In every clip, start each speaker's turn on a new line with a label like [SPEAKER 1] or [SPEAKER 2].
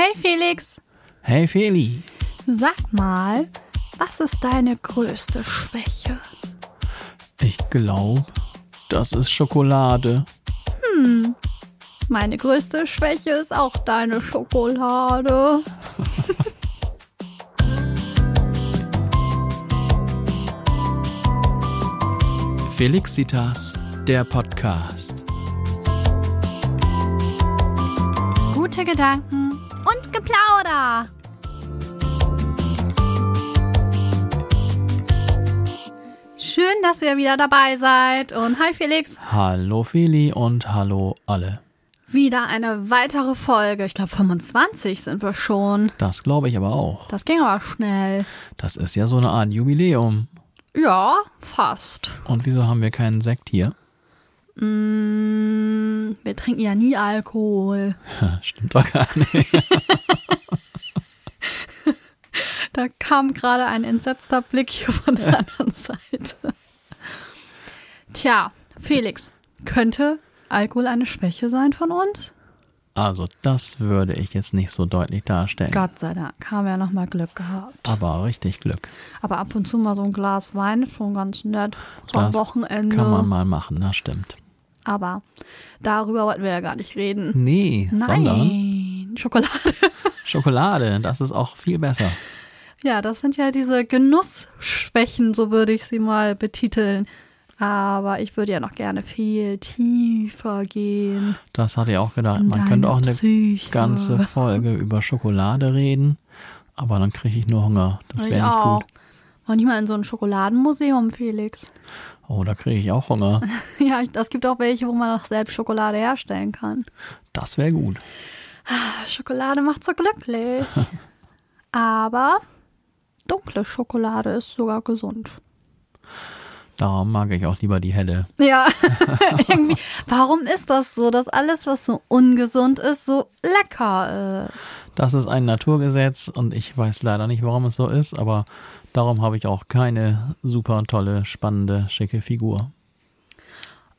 [SPEAKER 1] Hey Felix,
[SPEAKER 2] Hey Feli,
[SPEAKER 1] sag mal, was ist deine größte Schwäche?
[SPEAKER 2] ich glaube, das ist Schokolade.
[SPEAKER 1] Meine größte Schwäche ist auch deine Schokolade.
[SPEAKER 2] Felixitas, der Podcast.
[SPEAKER 1] Gute Gedanken und Geplauder. Schön, dass ihr wieder dabei seid. Und hi Felix,
[SPEAKER 2] Hallo Feli und hallo alle.
[SPEAKER 1] wieder eine weitere Folge. Ich glaube 25 sind wir schon.
[SPEAKER 2] Das glaube ich aber auch.
[SPEAKER 1] Das ging aber schnell.
[SPEAKER 2] Das ist ja so eine Art Jubiläum.
[SPEAKER 1] Ja, fast.
[SPEAKER 2] Und wieso haben wir keinen Sekt hier?
[SPEAKER 1] Mm, wir trinken ja nie Alkohol.
[SPEAKER 2] Stimmt doch gar nicht.
[SPEAKER 1] Da kam gerade ein entsetzter Blick hier von der anderen Seite. Tja, Felix, könnte Alkohol eine Schwäche sein von uns?
[SPEAKER 2] Also, das würde ich jetzt nicht so deutlich darstellen.
[SPEAKER 1] Gott sei Dank, haben wir ja nochmal Glück gehabt.
[SPEAKER 2] Aber richtig Glück.
[SPEAKER 1] Aber ab und zu mal so ein Glas Wein ist schon ganz nett. So am Wochenende.
[SPEAKER 2] Kann man mal machen, das stimmt.
[SPEAKER 1] Aber darüber wollten wir ja gar nicht reden.
[SPEAKER 2] Nee, sondern
[SPEAKER 1] Nein, Schokolade.
[SPEAKER 2] Schokolade, das ist auch viel besser.
[SPEAKER 1] Ja, das sind ja diese Genussschwächen, so würde ich sie mal betiteln. Aber ich würde ja noch gerne viel tiefer gehen.
[SPEAKER 2] Das hatte ich auch gedacht. Man
[SPEAKER 1] deine
[SPEAKER 2] könnte auch eine
[SPEAKER 1] Psyche.
[SPEAKER 2] ganze Folge über Schokolade reden, aber dann kriege ich nur Hunger. Das wäre nicht
[SPEAKER 1] auch.
[SPEAKER 2] gut.
[SPEAKER 1] War nicht mal in so ein Schokoladenmuseum, Felix.
[SPEAKER 2] Oh, da kriege ich auch Hunger.
[SPEAKER 1] Ja, es gibt auch welche, wo man auch selbst Schokolade herstellen kann.
[SPEAKER 2] Das wäre gut.
[SPEAKER 1] Schokolade macht so glücklich. Aber dunkle Schokolade ist sogar gesund.
[SPEAKER 2] Darum mag ich auch lieber die helle.
[SPEAKER 1] Ja, irgendwie. Warum ist das so, dass alles, was so ungesund ist, so lecker ist?
[SPEAKER 2] Das ist ein Naturgesetz und ich weiß leider nicht, warum es so ist, aber darum habe ich auch keine super tolle, spannende, schicke Figur.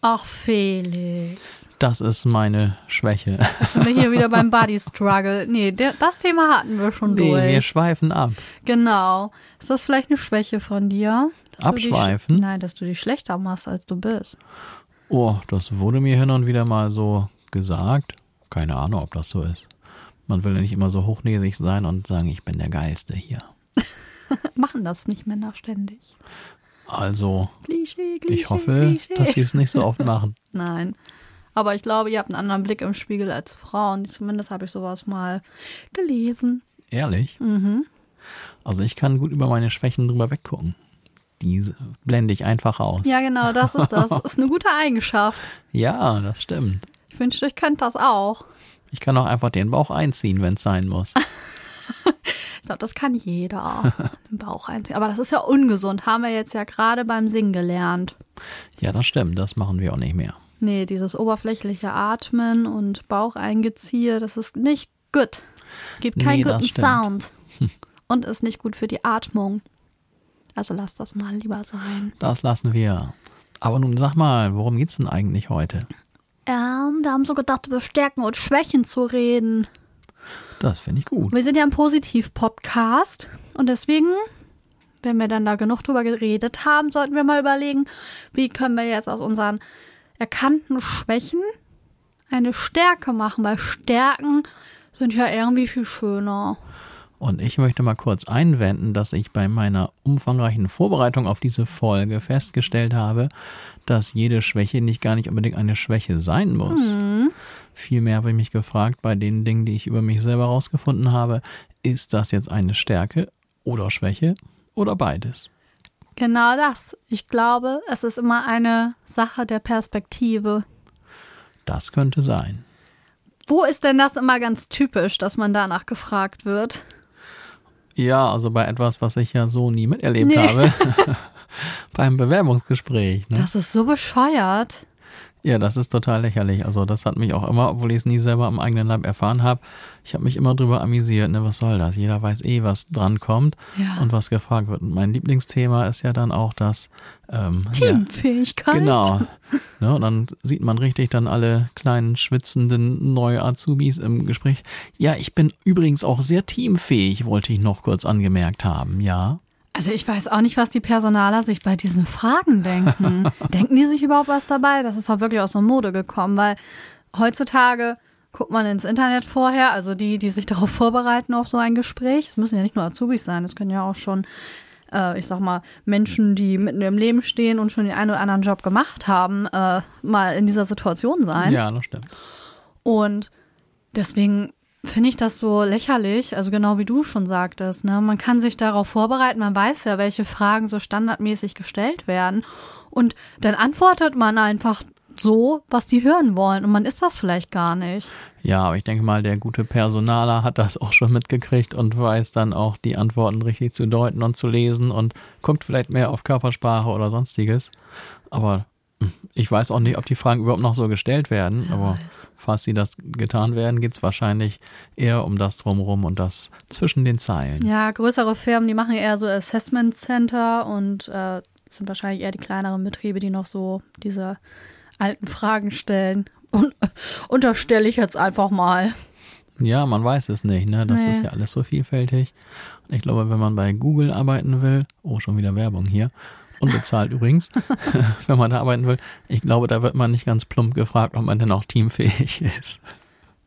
[SPEAKER 1] Ach, Felix.
[SPEAKER 2] Das ist meine Schwäche.
[SPEAKER 1] Jetzt sind wir hier wieder beim Body Struggle. Nee, der, das Thema hatten wir schon
[SPEAKER 2] Nee, wir
[SPEAKER 1] durch.
[SPEAKER 2] schweifen ab.
[SPEAKER 1] Genau. Ist das vielleicht eine Schwäche von dir? Du dich-
[SPEAKER 2] Abschweifen?
[SPEAKER 1] Nein, dass du dich schlechter machst, als du bist.
[SPEAKER 2] Oh, das wurde mir hin und wieder mal so gesagt. Keine Ahnung, ob das so ist. Man will ja nicht immer so hochnäsig sein und sagen, ich bin der Geilste hier.
[SPEAKER 1] Machen das nicht Männer ständig.
[SPEAKER 2] Also,
[SPEAKER 1] Klischee, Klischee,
[SPEAKER 2] ich hoffe,
[SPEAKER 1] Klischee.
[SPEAKER 2] dass sie es nicht so oft machen.
[SPEAKER 1] Nein. Aber ich glaube, ihr habt einen anderen Blick im Spiegel als Frauen. Zumindest habe ich sowas mal gelesen.
[SPEAKER 2] Ehrlich?
[SPEAKER 1] Mhm.
[SPEAKER 2] Also ich kann gut über meine Schwächen drüber weggucken. Die blende ich einfach aus.
[SPEAKER 1] Ja, genau, das ist das. Das ist eine gute Eigenschaft.
[SPEAKER 2] Ja, das stimmt.
[SPEAKER 1] Ich wünschte, ich könnte das auch.
[SPEAKER 2] Ich kann auch einfach den Bauch einziehen, wenn es sein muss.
[SPEAKER 1] Ich glaube, das kann jeder. Den Bauch einziehen. Aber das ist ja ungesund. Haben wir jetzt ja gerade beim Singen gelernt.
[SPEAKER 2] Ja, das stimmt. Das machen wir auch nicht mehr.
[SPEAKER 1] Nee, dieses oberflächliche Atmen und Baucheingeziehe, das ist nicht gut. Gibt keinen
[SPEAKER 2] Nee,
[SPEAKER 1] guten. Sound. Und ist nicht gut für die Atmung. Also lass das mal lieber sein.
[SPEAKER 2] Das lassen wir. Aber nun sag mal, worum geht's denn eigentlich heute?
[SPEAKER 1] Ähm, wir haben so gedacht, über Stärken und Schwächen zu reden.
[SPEAKER 2] Das finde ich gut.
[SPEAKER 1] Wir sind ja ein Positiv-Podcast und deswegen, wenn wir dann da genug drüber geredet haben, sollten wir mal überlegen, wie können wir jetzt aus unseren erkannten Schwächen eine Stärke machen, weil Stärken sind ja irgendwie viel schöner.
[SPEAKER 2] Und ich möchte mal kurz einwenden, dass ich bei meiner umfangreichen Vorbereitung auf diese Folge festgestellt habe, dass jede Schwäche nicht gar nicht unbedingt eine Schwäche sein muss. Vielmehr habe ich mich gefragt, bei den Dingen, die ich über mich selber herausgefunden habe, ist das jetzt eine Stärke oder Schwäche oder beides?
[SPEAKER 1] Genau das. Ich glaube, es ist immer eine Sache der Perspektive.
[SPEAKER 2] Das könnte sein.
[SPEAKER 1] Wo ist denn das immer ganz typisch, dass man danach gefragt wird?
[SPEAKER 2] Ja, also bei etwas, was ich ja so nie miterlebt
[SPEAKER 1] Nee.
[SPEAKER 2] habe. Beim Bewerbungsgespräch. Ne?
[SPEAKER 1] Das ist so bescheuert.
[SPEAKER 2] Ja, das ist total lächerlich. Also das hat mich auch immer, obwohl ich es nie selber am eigenen Leib erfahren habe, ich habe mich immer drüber amüsiert, ne, was soll das? Jeder weiß eh, was dran kommt
[SPEAKER 1] Ja.
[SPEAKER 2] und was gefragt wird. Und mein Lieblingsthema ist ja dann auch das ähm, ja,
[SPEAKER 1] Teamfähigkeit.
[SPEAKER 2] Genau. Ne, und dann sieht man richtig dann alle kleinen schwitzenden neue Azubis im Gespräch. Ja, ich bin übrigens auch sehr teamfähig, wollte ich noch kurz angemerkt haben. Ja.
[SPEAKER 1] Also ich weiß auch nicht, was die Personaler sich bei diesen Fragen denken. denken die sich überhaupt was dabei? Das ist doch wirklich aus der Mode gekommen, weil heutzutage guckt man ins Internet vorher, also die, die sich darauf vorbereiten auf so ein Gespräch. Es müssen ja nicht nur Azubis sein, es können ja auch schon, äh, ich sag mal, Menschen, die mitten im Leben stehen und schon den einen oder anderen Job gemacht haben, äh, mal in dieser Situation sein.
[SPEAKER 2] Ja, das stimmt.
[SPEAKER 1] Und deswegen finde ich das so lächerlich, also genau wie du schon sagtest, ne? Man kann sich darauf vorbereiten, man weiß ja, welche Fragen so standardmäßig gestellt werden und dann antwortet man einfach so, was die hören wollen und man ist das vielleicht gar nicht.
[SPEAKER 2] Ja, aber ich denke mal, der gute Personaler hat das auch schon mitgekriegt und weiß dann auch die Antworten richtig zu deuten und zu lesen und guckt vielleicht mehr auf Körpersprache oder sonstiges. Aber ich weiß auch nicht, ob die Fragen überhaupt noch so gestellt werden, aber
[SPEAKER 1] weiß.
[SPEAKER 2] falls sie das getan werden, geht's wahrscheinlich eher um das drumherum und das zwischen den Zeilen.
[SPEAKER 1] Ja, größere Firmen, die machen eher so Assessment Center und äh, sind wahrscheinlich eher die kleineren Betriebe, die noch so diese alten Fragen stellen. Und unterstelle ich jetzt einfach mal.
[SPEAKER 2] Ja, man weiß es nicht, ne? Das
[SPEAKER 1] Nee.
[SPEAKER 2] ist ja alles so vielfältig. Und ich glaube, wenn man bei Google arbeiten will, oh, schon wieder Werbung hier, unbezahlt übrigens, wenn man da arbeiten will, ich glaube, da wird man nicht ganz plump gefragt, ob man denn auch teamfähig ist.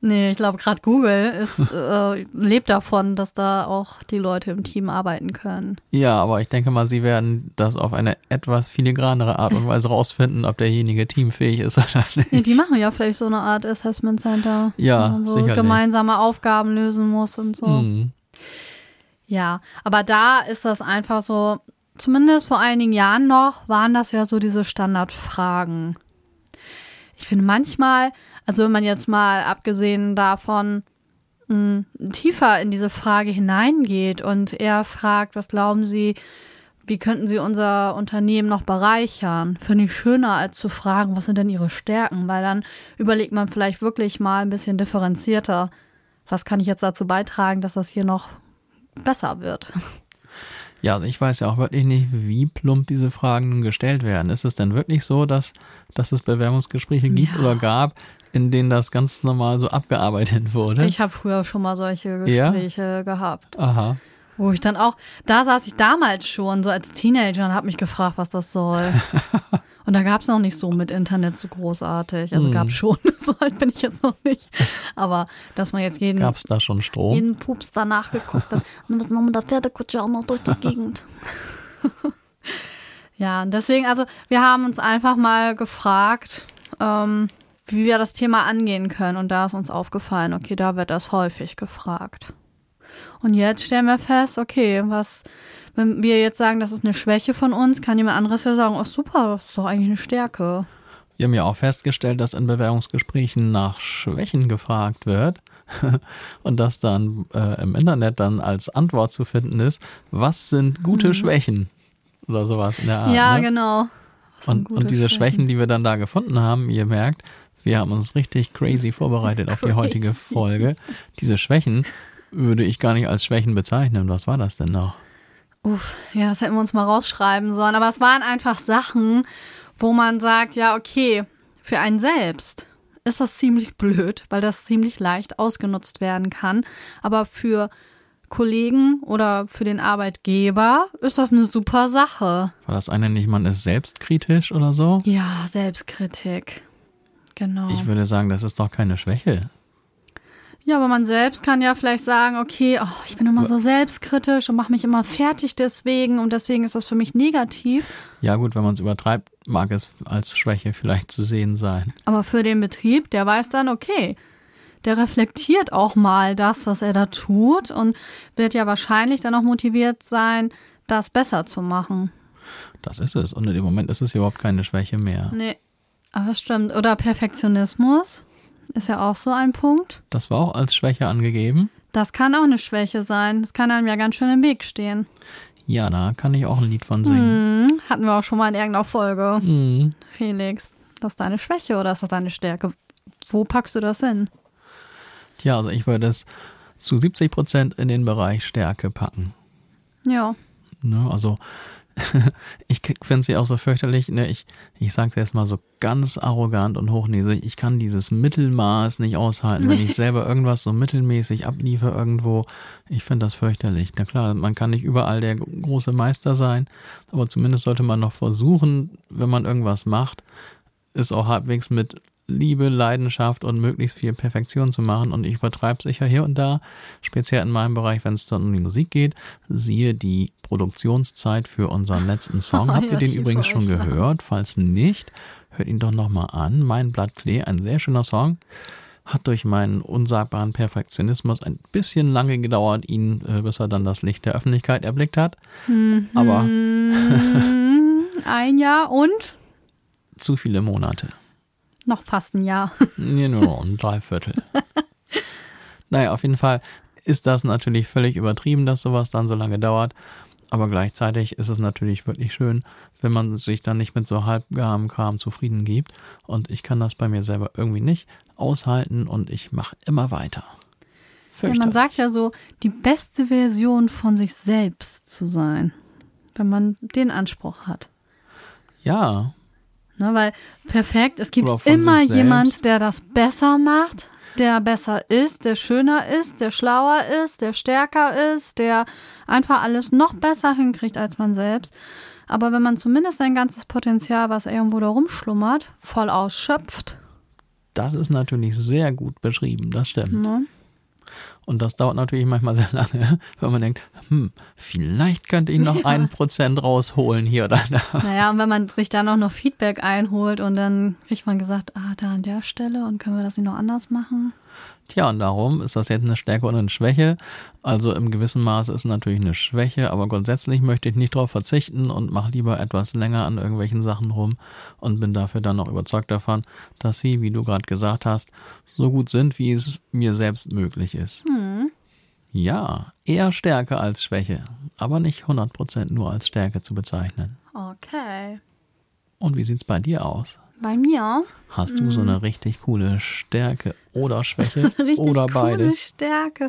[SPEAKER 1] Nee, ich glaube, gerade Google ist, äh, lebt davon, dass da auch die Leute im Team arbeiten können.
[SPEAKER 2] Ja, aber ich denke mal, sie werden das auf eine etwas filigranere Art und Weise rausfinden, ob derjenige teamfähig ist oder nicht.
[SPEAKER 1] Ja, die machen ja vielleicht so eine Art Assessment Center,
[SPEAKER 2] Ja,
[SPEAKER 1] wo man so
[SPEAKER 2] sicherlich.
[SPEAKER 1] gemeinsame Aufgaben lösen muss und so.
[SPEAKER 2] Hm.
[SPEAKER 1] Ja, aber da ist das einfach so, zumindest vor einigen Jahren noch, waren das ja so diese Standardfragen. Ich finde manchmal, also wenn man jetzt mal abgesehen davon mh, tiefer in diese Frage hineingeht und eher fragt, was glauben Sie, wie könnten Sie unser Unternehmen noch bereichern? Finde ich schöner, als zu fragen, was sind denn Ihre Stärken? Weil dann überlegt man vielleicht wirklich mal ein bisschen differenzierter, was kann ich jetzt dazu beitragen, dass das hier noch besser wird.
[SPEAKER 2] Ja, also ich weiß ja auch wirklich nicht, wie plump diese Fragen nun gestellt werden. Ist es denn wirklich so, dass, dass es Bewerbungsgespräche gibt
[SPEAKER 1] Ja.
[SPEAKER 2] oder gab, in denen das ganz normal so abgearbeitet wurde?
[SPEAKER 1] Ich habe früher schon mal solche
[SPEAKER 2] Ja?
[SPEAKER 1] Gespräche gehabt,
[SPEAKER 2] Aha.
[SPEAKER 1] Wo ich dann auch, da saß ich damals schon so als Teenager und habe mich gefragt, was das soll. Und da gab es noch nicht so mit Internet so großartig. Also
[SPEAKER 2] Hm.
[SPEAKER 1] gab schon, so alt bin ich jetzt noch nicht. Aber dass man jetzt jeden,
[SPEAKER 2] Gab es da schon Strom?
[SPEAKER 1] jeden Pups danach geguckt hat. Und das machen wir der Pferdekutsche auch noch durch die Gegend. ja, und deswegen, also wir haben uns einfach mal gefragt, ähm, wie wir das Thema angehen können. Und da ist uns aufgefallen, okay, da wird das häufig gefragt. Und jetzt stellen wir fest, okay, was, wenn wir jetzt sagen, das ist eine Schwäche von uns, kann jemand anderes ja sagen, oh super, das ist doch eigentlich eine Stärke.
[SPEAKER 2] Wir haben ja auch festgestellt, dass in Bewerbungsgesprächen nach Schwächen gefragt wird und dass dann äh, im Internet dann als Antwort zu finden ist, was sind gute Schwächen oder sowas in der Art.
[SPEAKER 1] Mhm. ja,
[SPEAKER 2] ne?
[SPEAKER 1] genau.
[SPEAKER 2] Und, und diese Schwächen, die wir dann da gefunden haben, ihr merkt, wir haben uns richtig crazy vorbereitet auf die heutige
[SPEAKER 1] Crazy.
[SPEAKER 2] Folge. Diese Schwächen würde ich gar nicht als Schwächen bezeichnen. Was war das denn noch?
[SPEAKER 1] Uff, ja, das hätten wir uns mal rausschreiben sollen. Aber es waren einfach Sachen, wo man sagt, ja, okay, für einen selbst ist das ziemlich blöd, weil das ziemlich leicht ausgenutzt werden kann. Aber für Kollegen oder für den Arbeitgeber ist das eine super Sache.
[SPEAKER 2] War das eine nicht, man ist selbstkritisch oder so?
[SPEAKER 1] Ja, Selbstkritik. Genau.
[SPEAKER 2] Ich würde sagen, das ist doch keine Schwäche.
[SPEAKER 1] Ja, aber man selbst kann ja vielleicht sagen, okay, oh, ich bin immer so selbstkritisch und mache mich immer fertig deswegen und deswegen ist das für mich negativ.
[SPEAKER 2] Ja gut, wenn man es übertreibt, mag es als Schwäche vielleicht zu sehen sein.
[SPEAKER 1] Aber für den Betrieb, der weiß dann, okay, der reflektiert auch mal das, was er da tut und wird ja wahrscheinlich dann auch motiviert sein, das besser zu machen.
[SPEAKER 2] Das ist es. Und in dem Moment ist es überhaupt keine Schwäche mehr.
[SPEAKER 1] Nee, aber stimmt. Oder Perfektionismus ist ja auch so ein Punkt.
[SPEAKER 2] Das war auch als Schwäche angegeben.
[SPEAKER 1] Das kann auch eine Schwäche sein. Das kann einem ja ganz schön im Weg stehen.
[SPEAKER 2] Ja, da kann ich auch ein Lied von singen.
[SPEAKER 1] Hm, hatten wir auch schon mal in irgendeiner Folge.
[SPEAKER 2] Mhm.
[SPEAKER 1] Felix. das deine Schwäche oder ist das deine Stärke? Wo packst du das hin?
[SPEAKER 2] Tja, also ich würde es zu 70 Prozent in den Bereich Stärke packen.
[SPEAKER 1] Ja.
[SPEAKER 2] Ne, also ich finde sie auch so fürchterlich. Ne? Ich, ich sage jetzt mal so ganz arrogant und hochnäsig. Ich kann dieses Mittelmaß nicht aushalten, wenn ich selber irgendwas so mittelmäßig abliefe irgendwo. Ich finde das fürchterlich. Na klar, man kann nicht überall der große Meister sein, aber zumindest sollte man noch versuchen, wenn man irgendwas macht, ist auch halbwegs mit Liebe, Leidenschaft und möglichst viel Perfektion zu machen. Und ich übertreibe sicher hier und da, speziell in meinem Bereich, wenn es dann um die Musik geht. Siehe die Produktionszeit für unseren letzten Song. Habt ihr den übrigens schon gehört? Falls nicht, hört ihn doch nochmal an. Mein Blatt Klee, ein sehr schöner Song. Hat durch meinen unsagbaren Perfektionismus ein bisschen lange gedauert, ihn, äh, bis er dann das Licht der Öffentlichkeit erblickt hat.
[SPEAKER 1] Mhm.
[SPEAKER 2] Aber
[SPEAKER 1] ein Jahr und
[SPEAKER 2] zu viele Monate.
[SPEAKER 1] Noch fast ein Jahr.
[SPEAKER 2] Noch ein Dreiviertel. naja, auf jeden Fall ist das natürlich völlig übertrieben, dass sowas dann so lange dauert. Aber gleichzeitig ist es natürlich wirklich schön, wenn man sich dann nicht mit so halbgarem Kram zufrieden gibt. Und ich kann das bei mir selber irgendwie nicht aushalten und ich mache immer weiter.
[SPEAKER 1] Ja, man sagt ja so, die beste Version von sich selbst zu sein, wenn man den Anspruch hat.
[SPEAKER 2] Ja,
[SPEAKER 1] Ne, weil perfekt, es gibt immer jemand, der das besser macht, der besser ist, der schöner ist, der schlauer ist, der stärker ist, der einfach alles noch besser hinkriegt als man selbst. Aber wenn man zumindest sein ganzes Potenzial, was irgendwo da rumschlummert, voll ausschöpft.
[SPEAKER 2] Das ist natürlich sehr gut beschrieben, das stimmt. Ne? Und das dauert natürlich manchmal sehr lange, wenn man denkt, hm, vielleicht könnte ich noch ein ja. Prozent rausholen hier oder da.
[SPEAKER 1] Naja, und wenn man sich dann auch noch Feedback einholt und dann kriegt man gesagt, ah, da an der Stelle und können wir das nicht noch anders machen?
[SPEAKER 2] Tja, und darum ist das jetzt eine Stärke oder eine Schwäche. Also im gewissen Maße ist es natürlich eine Schwäche, aber grundsätzlich möchte ich nicht darauf verzichten und mache lieber etwas länger an irgendwelchen Sachen rum und bin dafür dann auch überzeugt davon, dass sie, wie du gerade gesagt hast, so gut sind, wie es mir selbst möglich ist. Hm. Ja, eher Stärke als Schwäche, aber nicht 100% nur als Stärke zu bezeichnen.
[SPEAKER 1] Okay.
[SPEAKER 2] Und wie sieht's bei dir aus?
[SPEAKER 1] Bei mir?
[SPEAKER 2] Hast du so eine hm. richtig coole Stärke oder Schwäche richtig oder beides? Coole
[SPEAKER 1] Stärke.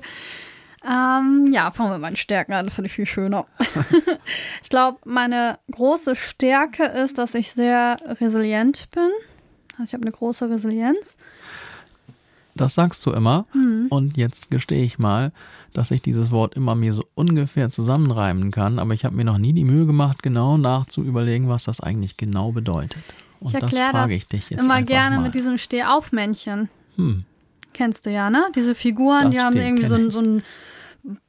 [SPEAKER 1] Ähm, ja, fangen wir mal an Stärken an, das finde ich viel schöner. ich glaube, meine große Stärke ist, dass ich sehr resilient bin. Also ich habe eine große Resilienz.
[SPEAKER 2] Das sagst du immer. Mhm. Und jetzt gestehe ich mal, dass ich dieses Wort immer mir so ungefähr zusammenreimen kann, aber ich habe mir noch nie die Mühe gemacht, genau nachzuüberlegen, was das eigentlich genau bedeutet. Und ich erkläre das, ich dich jetzt
[SPEAKER 1] immer gerne mal. mit diesem Stehaufmännchen. Hm. Kennst du ja, ne? Diese Figuren, das die haben irgendwie so, so einen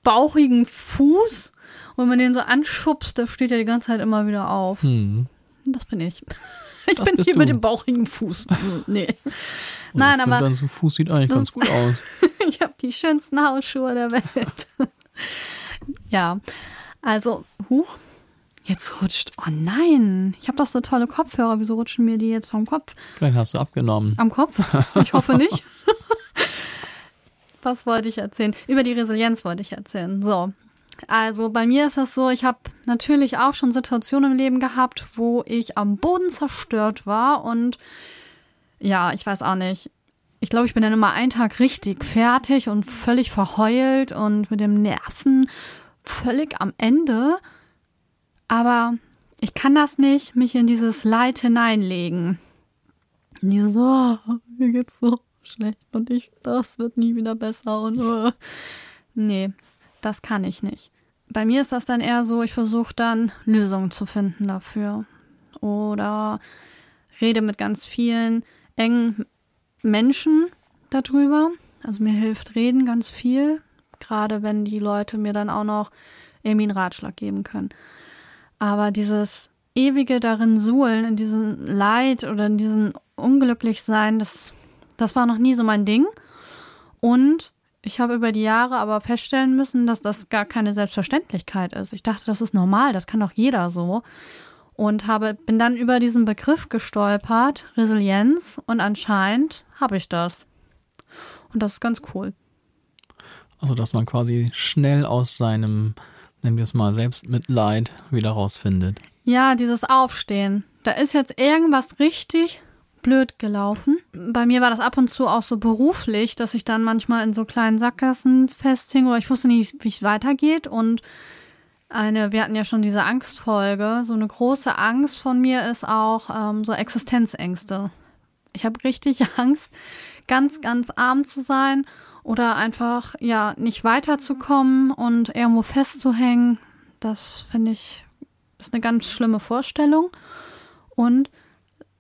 [SPEAKER 1] bauchigen Fuß. Und wenn man den so anschubst, da steht er die ganze Zeit immer wieder auf. Hm. Das bin ich. Ich das bin hier du. mit dem bauchigen Fuß. nee.
[SPEAKER 2] Und Nein, aber. Dann so Fuß sieht eigentlich ganz gut aus.
[SPEAKER 1] ich habe die schönsten Hausschuhe der Welt. ja. Also, huch, Jetzt rutscht. Oh nein, ich habe doch so tolle Kopfhörer. Wieso rutschen mir die jetzt vom Kopf?
[SPEAKER 2] Vielleicht hast du abgenommen.
[SPEAKER 1] Am Kopf? Ich hoffe nicht. Was wollte ich erzählen? Über die Resilienz wollte ich erzählen. So. Also bei mir ist das so, ich habe natürlich auch schon Situationen im Leben gehabt, wo ich am Boden zerstört war und ja, ich weiß auch nicht. Ich glaube, ich bin dann immer einen Tag richtig fertig und völlig verheult und mit dem Nerven völlig am Ende. Aber ich kann das nicht, mich in dieses Leid hineinlegen. Dieses, oh, mir geht's so schlecht und ich, das wird nie wieder besser und oh. nee, das kann ich nicht. Bei mir ist das dann eher so, ich versuche dann Lösungen zu finden dafür. Oder rede mit ganz vielen engen Menschen darüber. Also mir hilft Reden ganz viel, gerade wenn die Leute mir dann auch noch irgendwie einen Ratschlag geben können. Aber dieses ewige darin suhlen, in diesem Leid oder in diesem Unglücklichsein, das, das war noch nie so mein Ding. Und ich habe über die Jahre aber feststellen müssen, dass das gar keine Selbstverständlichkeit ist. Ich dachte, das ist normal, das kann doch jeder so. Und habe, bin dann über diesen Begriff gestolpert, Resilienz, und anscheinend habe ich das. Und das ist ganz cool.
[SPEAKER 2] Also, dass man quasi schnell aus seinem nennen wir es mal, Selbstmitleid wieder rausfindet.
[SPEAKER 1] Ja, dieses Aufstehen. Da ist jetzt irgendwas richtig blöd gelaufen. Bei mir war das ab und zu auch so beruflich, dass ich dann manchmal in so kleinen Sackgassen festhing oder ich wusste nicht, wie es weitergeht. Und eine, wir hatten ja schon diese Angstfolge, so eine große Angst von mir ist auch ähm, so Existenzängste. Ich habe richtig Angst, ganz, ganz arm zu sein oder einfach ja nicht weiterzukommen und irgendwo festzuhängen. Das finde ich ist eine ganz schlimme Vorstellung. Und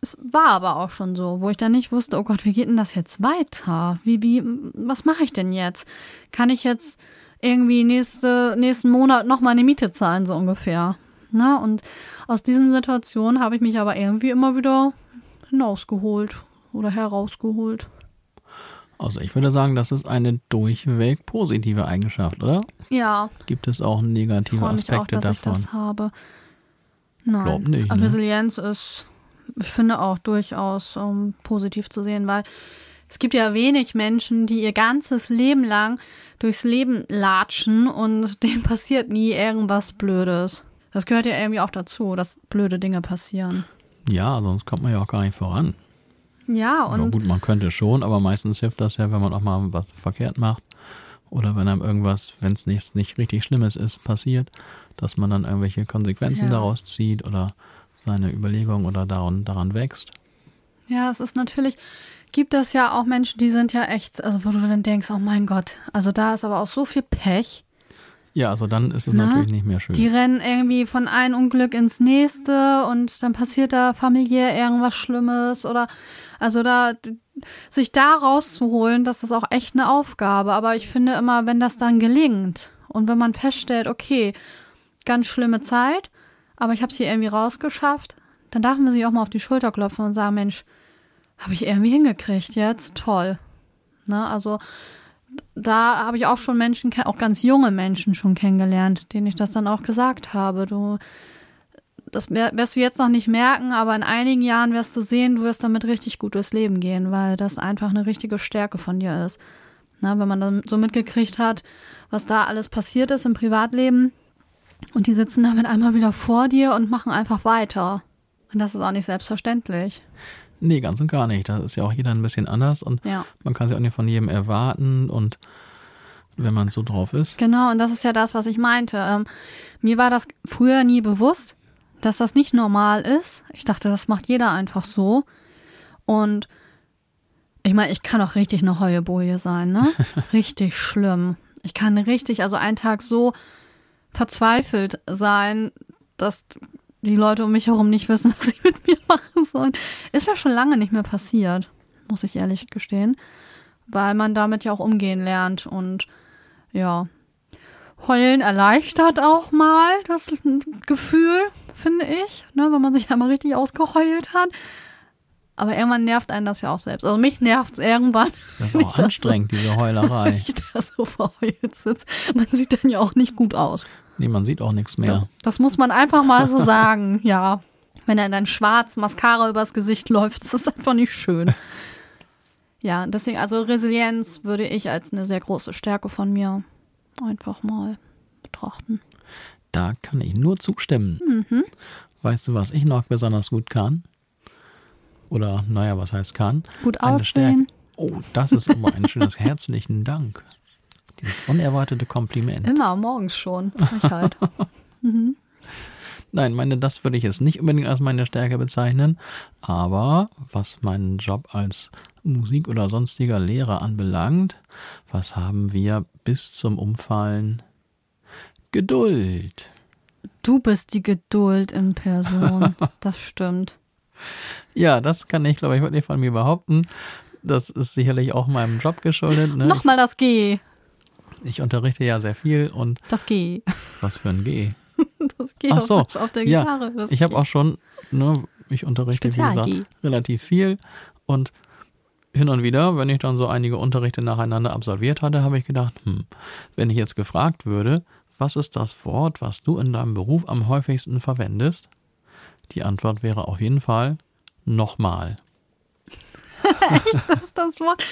[SPEAKER 1] es war aber auch schon so, wo ich dann nicht wusste, oh Gott, wie geht denn das jetzt weiter? Wie, wie, was mache ich denn jetzt? Kann ich jetzt irgendwie nächste, nächsten Monat noch meine Miete zahlen, so ungefähr? Na, und aus diesen Situationen habe ich mich aber irgendwie immer wieder hinausgeholt oder herausgeholt.
[SPEAKER 2] Also ich würde sagen, das ist eine durchweg positive Eigenschaft, oder?
[SPEAKER 1] Ja.
[SPEAKER 2] Gibt es auch negative
[SPEAKER 1] freue mich
[SPEAKER 2] Aspekte
[SPEAKER 1] auch, dass
[SPEAKER 2] davon?
[SPEAKER 1] ich das habe. Nein.
[SPEAKER 2] Glaub nicht, ne?
[SPEAKER 1] Resilienz ist, ich finde auch durchaus ähm, positiv zu sehen, weil es gibt ja wenig Menschen, die ihr ganzes Leben lang durchs Leben latschen und denen passiert nie irgendwas Blödes. Das gehört ja irgendwie auch dazu, dass blöde Dinge passieren.
[SPEAKER 2] Ja, sonst kommt man ja auch gar nicht voran.
[SPEAKER 1] Ja, und
[SPEAKER 2] gut, man könnte schon, aber meistens hilft das ja, wenn man auch mal was verkehrt macht. Oder wenn einem irgendwas, wenn es nicht, nicht richtig Schlimmes ist, passiert, dass man dann irgendwelche Konsequenzen
[SPEAKER 1] Ja.
[SPEAKER 2] daraus zieht oder seine Überlegungen oder daran, daran wächst.
[SPEAKER 1] ja, es ist natürlich, gibt es ja auch Menschen, die sind ja echt, also wo du dann denkst, oh mein Gott, also da ist aber auch so viel Pech.
[SPEAKER 2] Ja, also dann ist es
[SPEAKER 1] Na,
[SPEAKER 2] natürlich nicht mehr schön.
[SPEAKER 1] Die rennen irgendwie von einem Unglück ins nächste und dann passiert da familiär irgendwas Schlimmes oder also da sich da rauszuholen, das ist auch echt eine Aufgabe. Aber ich finde immer, wenn das dann gelingt und wenn man feststellt, okay, ganz schlimme Zeit, aber ich habe es hier irgendwie rausgeschafft, dann darf man sich auch mal auf die Schulter klopfen und sagen, Mensch, habe ich irgendwie hingekriegt jetzt, toll. Ne, also da habe ich auch schon Menschen, auch ganz junge Menschen schon kennengelernt, denen ich das dann auch gesagt habe. Du, das wirst du jetzt noch nicht merken, aber in einigen Jahren wirst du sehen, du wirst damit richtig gut durchs Leben gehen, weil das einfach eine richtige Stärke von dir ist. Na, wenn man dann so mitgekriegt hat, was da alles passiert ist im Privatleben und die sitzen damit einmal wieder vor dir und machen einfach weiter. Und das ist auch nicht selbstverständlich.
[SPEAKER 2] Nee, ganz und gar nicht. Da ist ja auch jeder ein bisschen anders und
[SPEAKER 1] Ja.
[SPEAKER 2] man kann es ja auch nicht von jedem erwarten und wenn man so drauf ist.
[SPEAKER 1] Genau, und das ist ja das, was ich meinte. Ähm, mir war das früher nie bewusst, dass das nicht normal ist. Ich dachte, das macht jeder einfach so. Und ich meine, ich kann auch richtig eine Heueboje sein, ne? richtig schlimm. Ich kann richtig, also einen Tag so verzweifelt sein, dass die Leute um mich herum nicht wissen, was sie mit mir machen sollen. Ist mir schon lange nicht mehr passiert, muss ich ehrlich gestehen. Weil man damit ja auch umgehen lernt und ja, Heulen erleichtert auch mal das Gefühl, finde ich, ne, wenn man sich einmal richtig ausgeheult hat. Aber irgendwann nervt einen das ja auch selbst. Also mich nervt es irgendwann.
[SPEAKER 2] Das ist
[SPEAKER 1] wenn
[SPEAKER 2] auch anstrengend, diese
[SPEAKER 1] So, wenn
[SPEAKER 2] Heulerei.
[SPEAKER 1] ich da so verheult sitze. Man sieht dann ja auch nicht gut aus.
[SPEAKER 2] Nee, man sieht auch nichts mehr.
[SPEAKER 1] Das, das muss man einfach mal so sagen, ja. Wenn er dann schwarz Mascara übers Gesicht läuft, das ist einfach nicht schön. Ja, deswegen, also Resilienz würde ich als eine sehr große Stärke von mir einfach mal betrachten.
[SPEAKER 2] Da kann ich nur zustimmen.
[SPEAKER 1] Mhm.
[SPEAKER 2] Weißt du, was ich noch besonders gut kann? Oder, naja, was heißt kann?
[SPEAKER 1] Gut
[SPEAKER 2] Eine
[SPEAKER 1] aussehen.
[SPEAKER 2] Oh, das ist aber ein schönes herzlichen Dank. Dieses unerwartete Kompliment.
[SPEAKER 1] Immer, morgens schon. Frechheit.
[SPEAKER 2] Nein, meine, das würde ich jetzt nicht unbedingt als meine Stärke bezeichnen. Aber was meinen Job als Musik- oder sonstiger Lehrer anbelangt, was haben wir bis zum Umfallen? Geduld.
[SPEAKER 1] Du bist die Geduld in Person. Das stimmt.
[SPEAKER 2] Ja, das kann ich, glaube ich, wirklich von mir behaupten. Das ist sicherlich auch meinem Job geschuldet. Ne?
[SPEAKER 1] Nochmal das G.
[SPEAKER 2] Ich unterrichte ja sehr viel und
[SPEAKER 1] Das G.
[SPEAKER 2] was für ein G.
[SPEAKER 1] Das G
[SPEAKER 2] Ach so,
[SPEAKER 1] auf, der
[SPEAKER 2] ja,
[SPEAKER 1] Gitarre. Das
[SPEAKER 2] Ich habe auch schon, ne, ich unterrichte, wie gesagt, relativ viel und hin und wieder, wenn ich dann so einige Unterrichte nacheinander absolviert hatte, habe ich gedacht, hm, wenn ich jetzt gefragt würde, was ist das Wort, was du in deinem Beruf am häufigsten verwendest? Die Antwort wäre auf jeden Fall nochmal.
[SPEAKER 1] Das ist das Wort.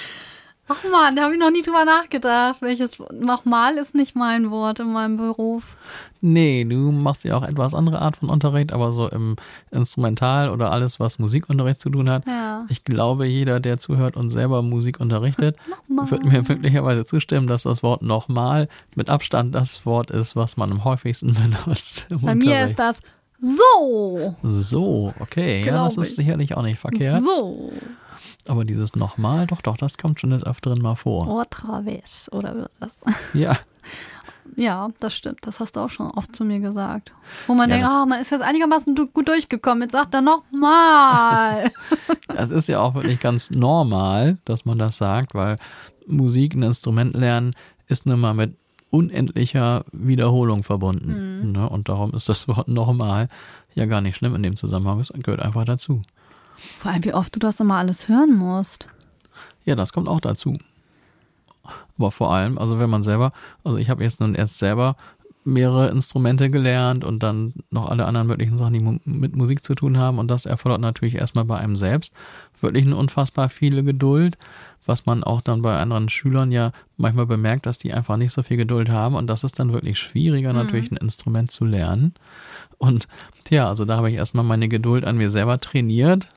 [SPEAKER 1] Ach man, da habe ich noch nie drüber nachgedacht. Welches nochmal ist nicht mein Wort in meinem Beruf.
[SPEAKER 2] Nee, du machst ja auch etwas andere Art von Unterricht, aber so im Instrumental oder alles, was Musikunterricht zu tun hat.
[SPEAKER 1] Ja.
[SPEAKER 2] Ich glaube, jeder, der zuhört und selber Musik unterrichtet, wird mir möglicherweise zustimmen, dass das Wort nochmal mit Abstand das Wort ist, was man am häufigsten benutzt.
[SPEAKER 1] Bei mir
[SPEAKER 2] Unterricht.
[SPEAKER 1] ist das so.
[SPEAKER 2] So, okay, ja, das
[SPEAKER 1] Glaub
[SPEAKER 2] ist
[SPEAKER 1] ich.
[SPEAKER 2] sicherlich auch nicht verkehrt.
[SPEAKER 1] So.
[SPEAKER 2] Aber dieses nochmal, doch, doch, das kommt schon des Öfteren mal vor.
[SPEAKER 1] Otra vez oder was.
[SPEAKER 2] Ja,
[SPEAKER 1] Ja, das stimmt. Das hast du auch schon oft zu mir gesagt. Wo man
[SPEAKER 2] Ja,
[SPEAKER 1] denkt,
[SPEAKER 2] das-
[SPEAKER 1] ah, man ist jetzt einigermaßen gut durchgekommen. Jetzt sagt er nochmal.
[SPEAKER 2] das ist ja auch wirklich ganz normal, dass man das sagt, weil Musik, ein Instrument lernen, ist nun mal mit unendlicher Wiederholung verbunden. Ne? Und darum ist das Wort nochmal ja gar nicht schlimm in dem Zusammenhang. Es gehört einfach dazu.
[SPEAKER 1] Vor allem, wie oft du das immer alles hören musst.
[SPEAKER 2] Ja, das kommt auch dazu. Aber vor allem, also wenn man selber, also ich habe jetzt nun erst selber mehrere Instrumente gelernt und dann noch alle anderen möglichen Sachen, die mu- mit Musik zu tun haben und das erfordert natürlich erstmal bei einem selbst wirklich eine unfassbar viele Geduld, was man auch dann bei anderen Schülern ja manchmal bemerkt, dass die einfach nicht so viel Geduld haben und das ist dann wirklich schwieriger natürlich ein Instrument zu lernen. Und tja, also da habe ich erstmal meine Geduld an mir selber trainiert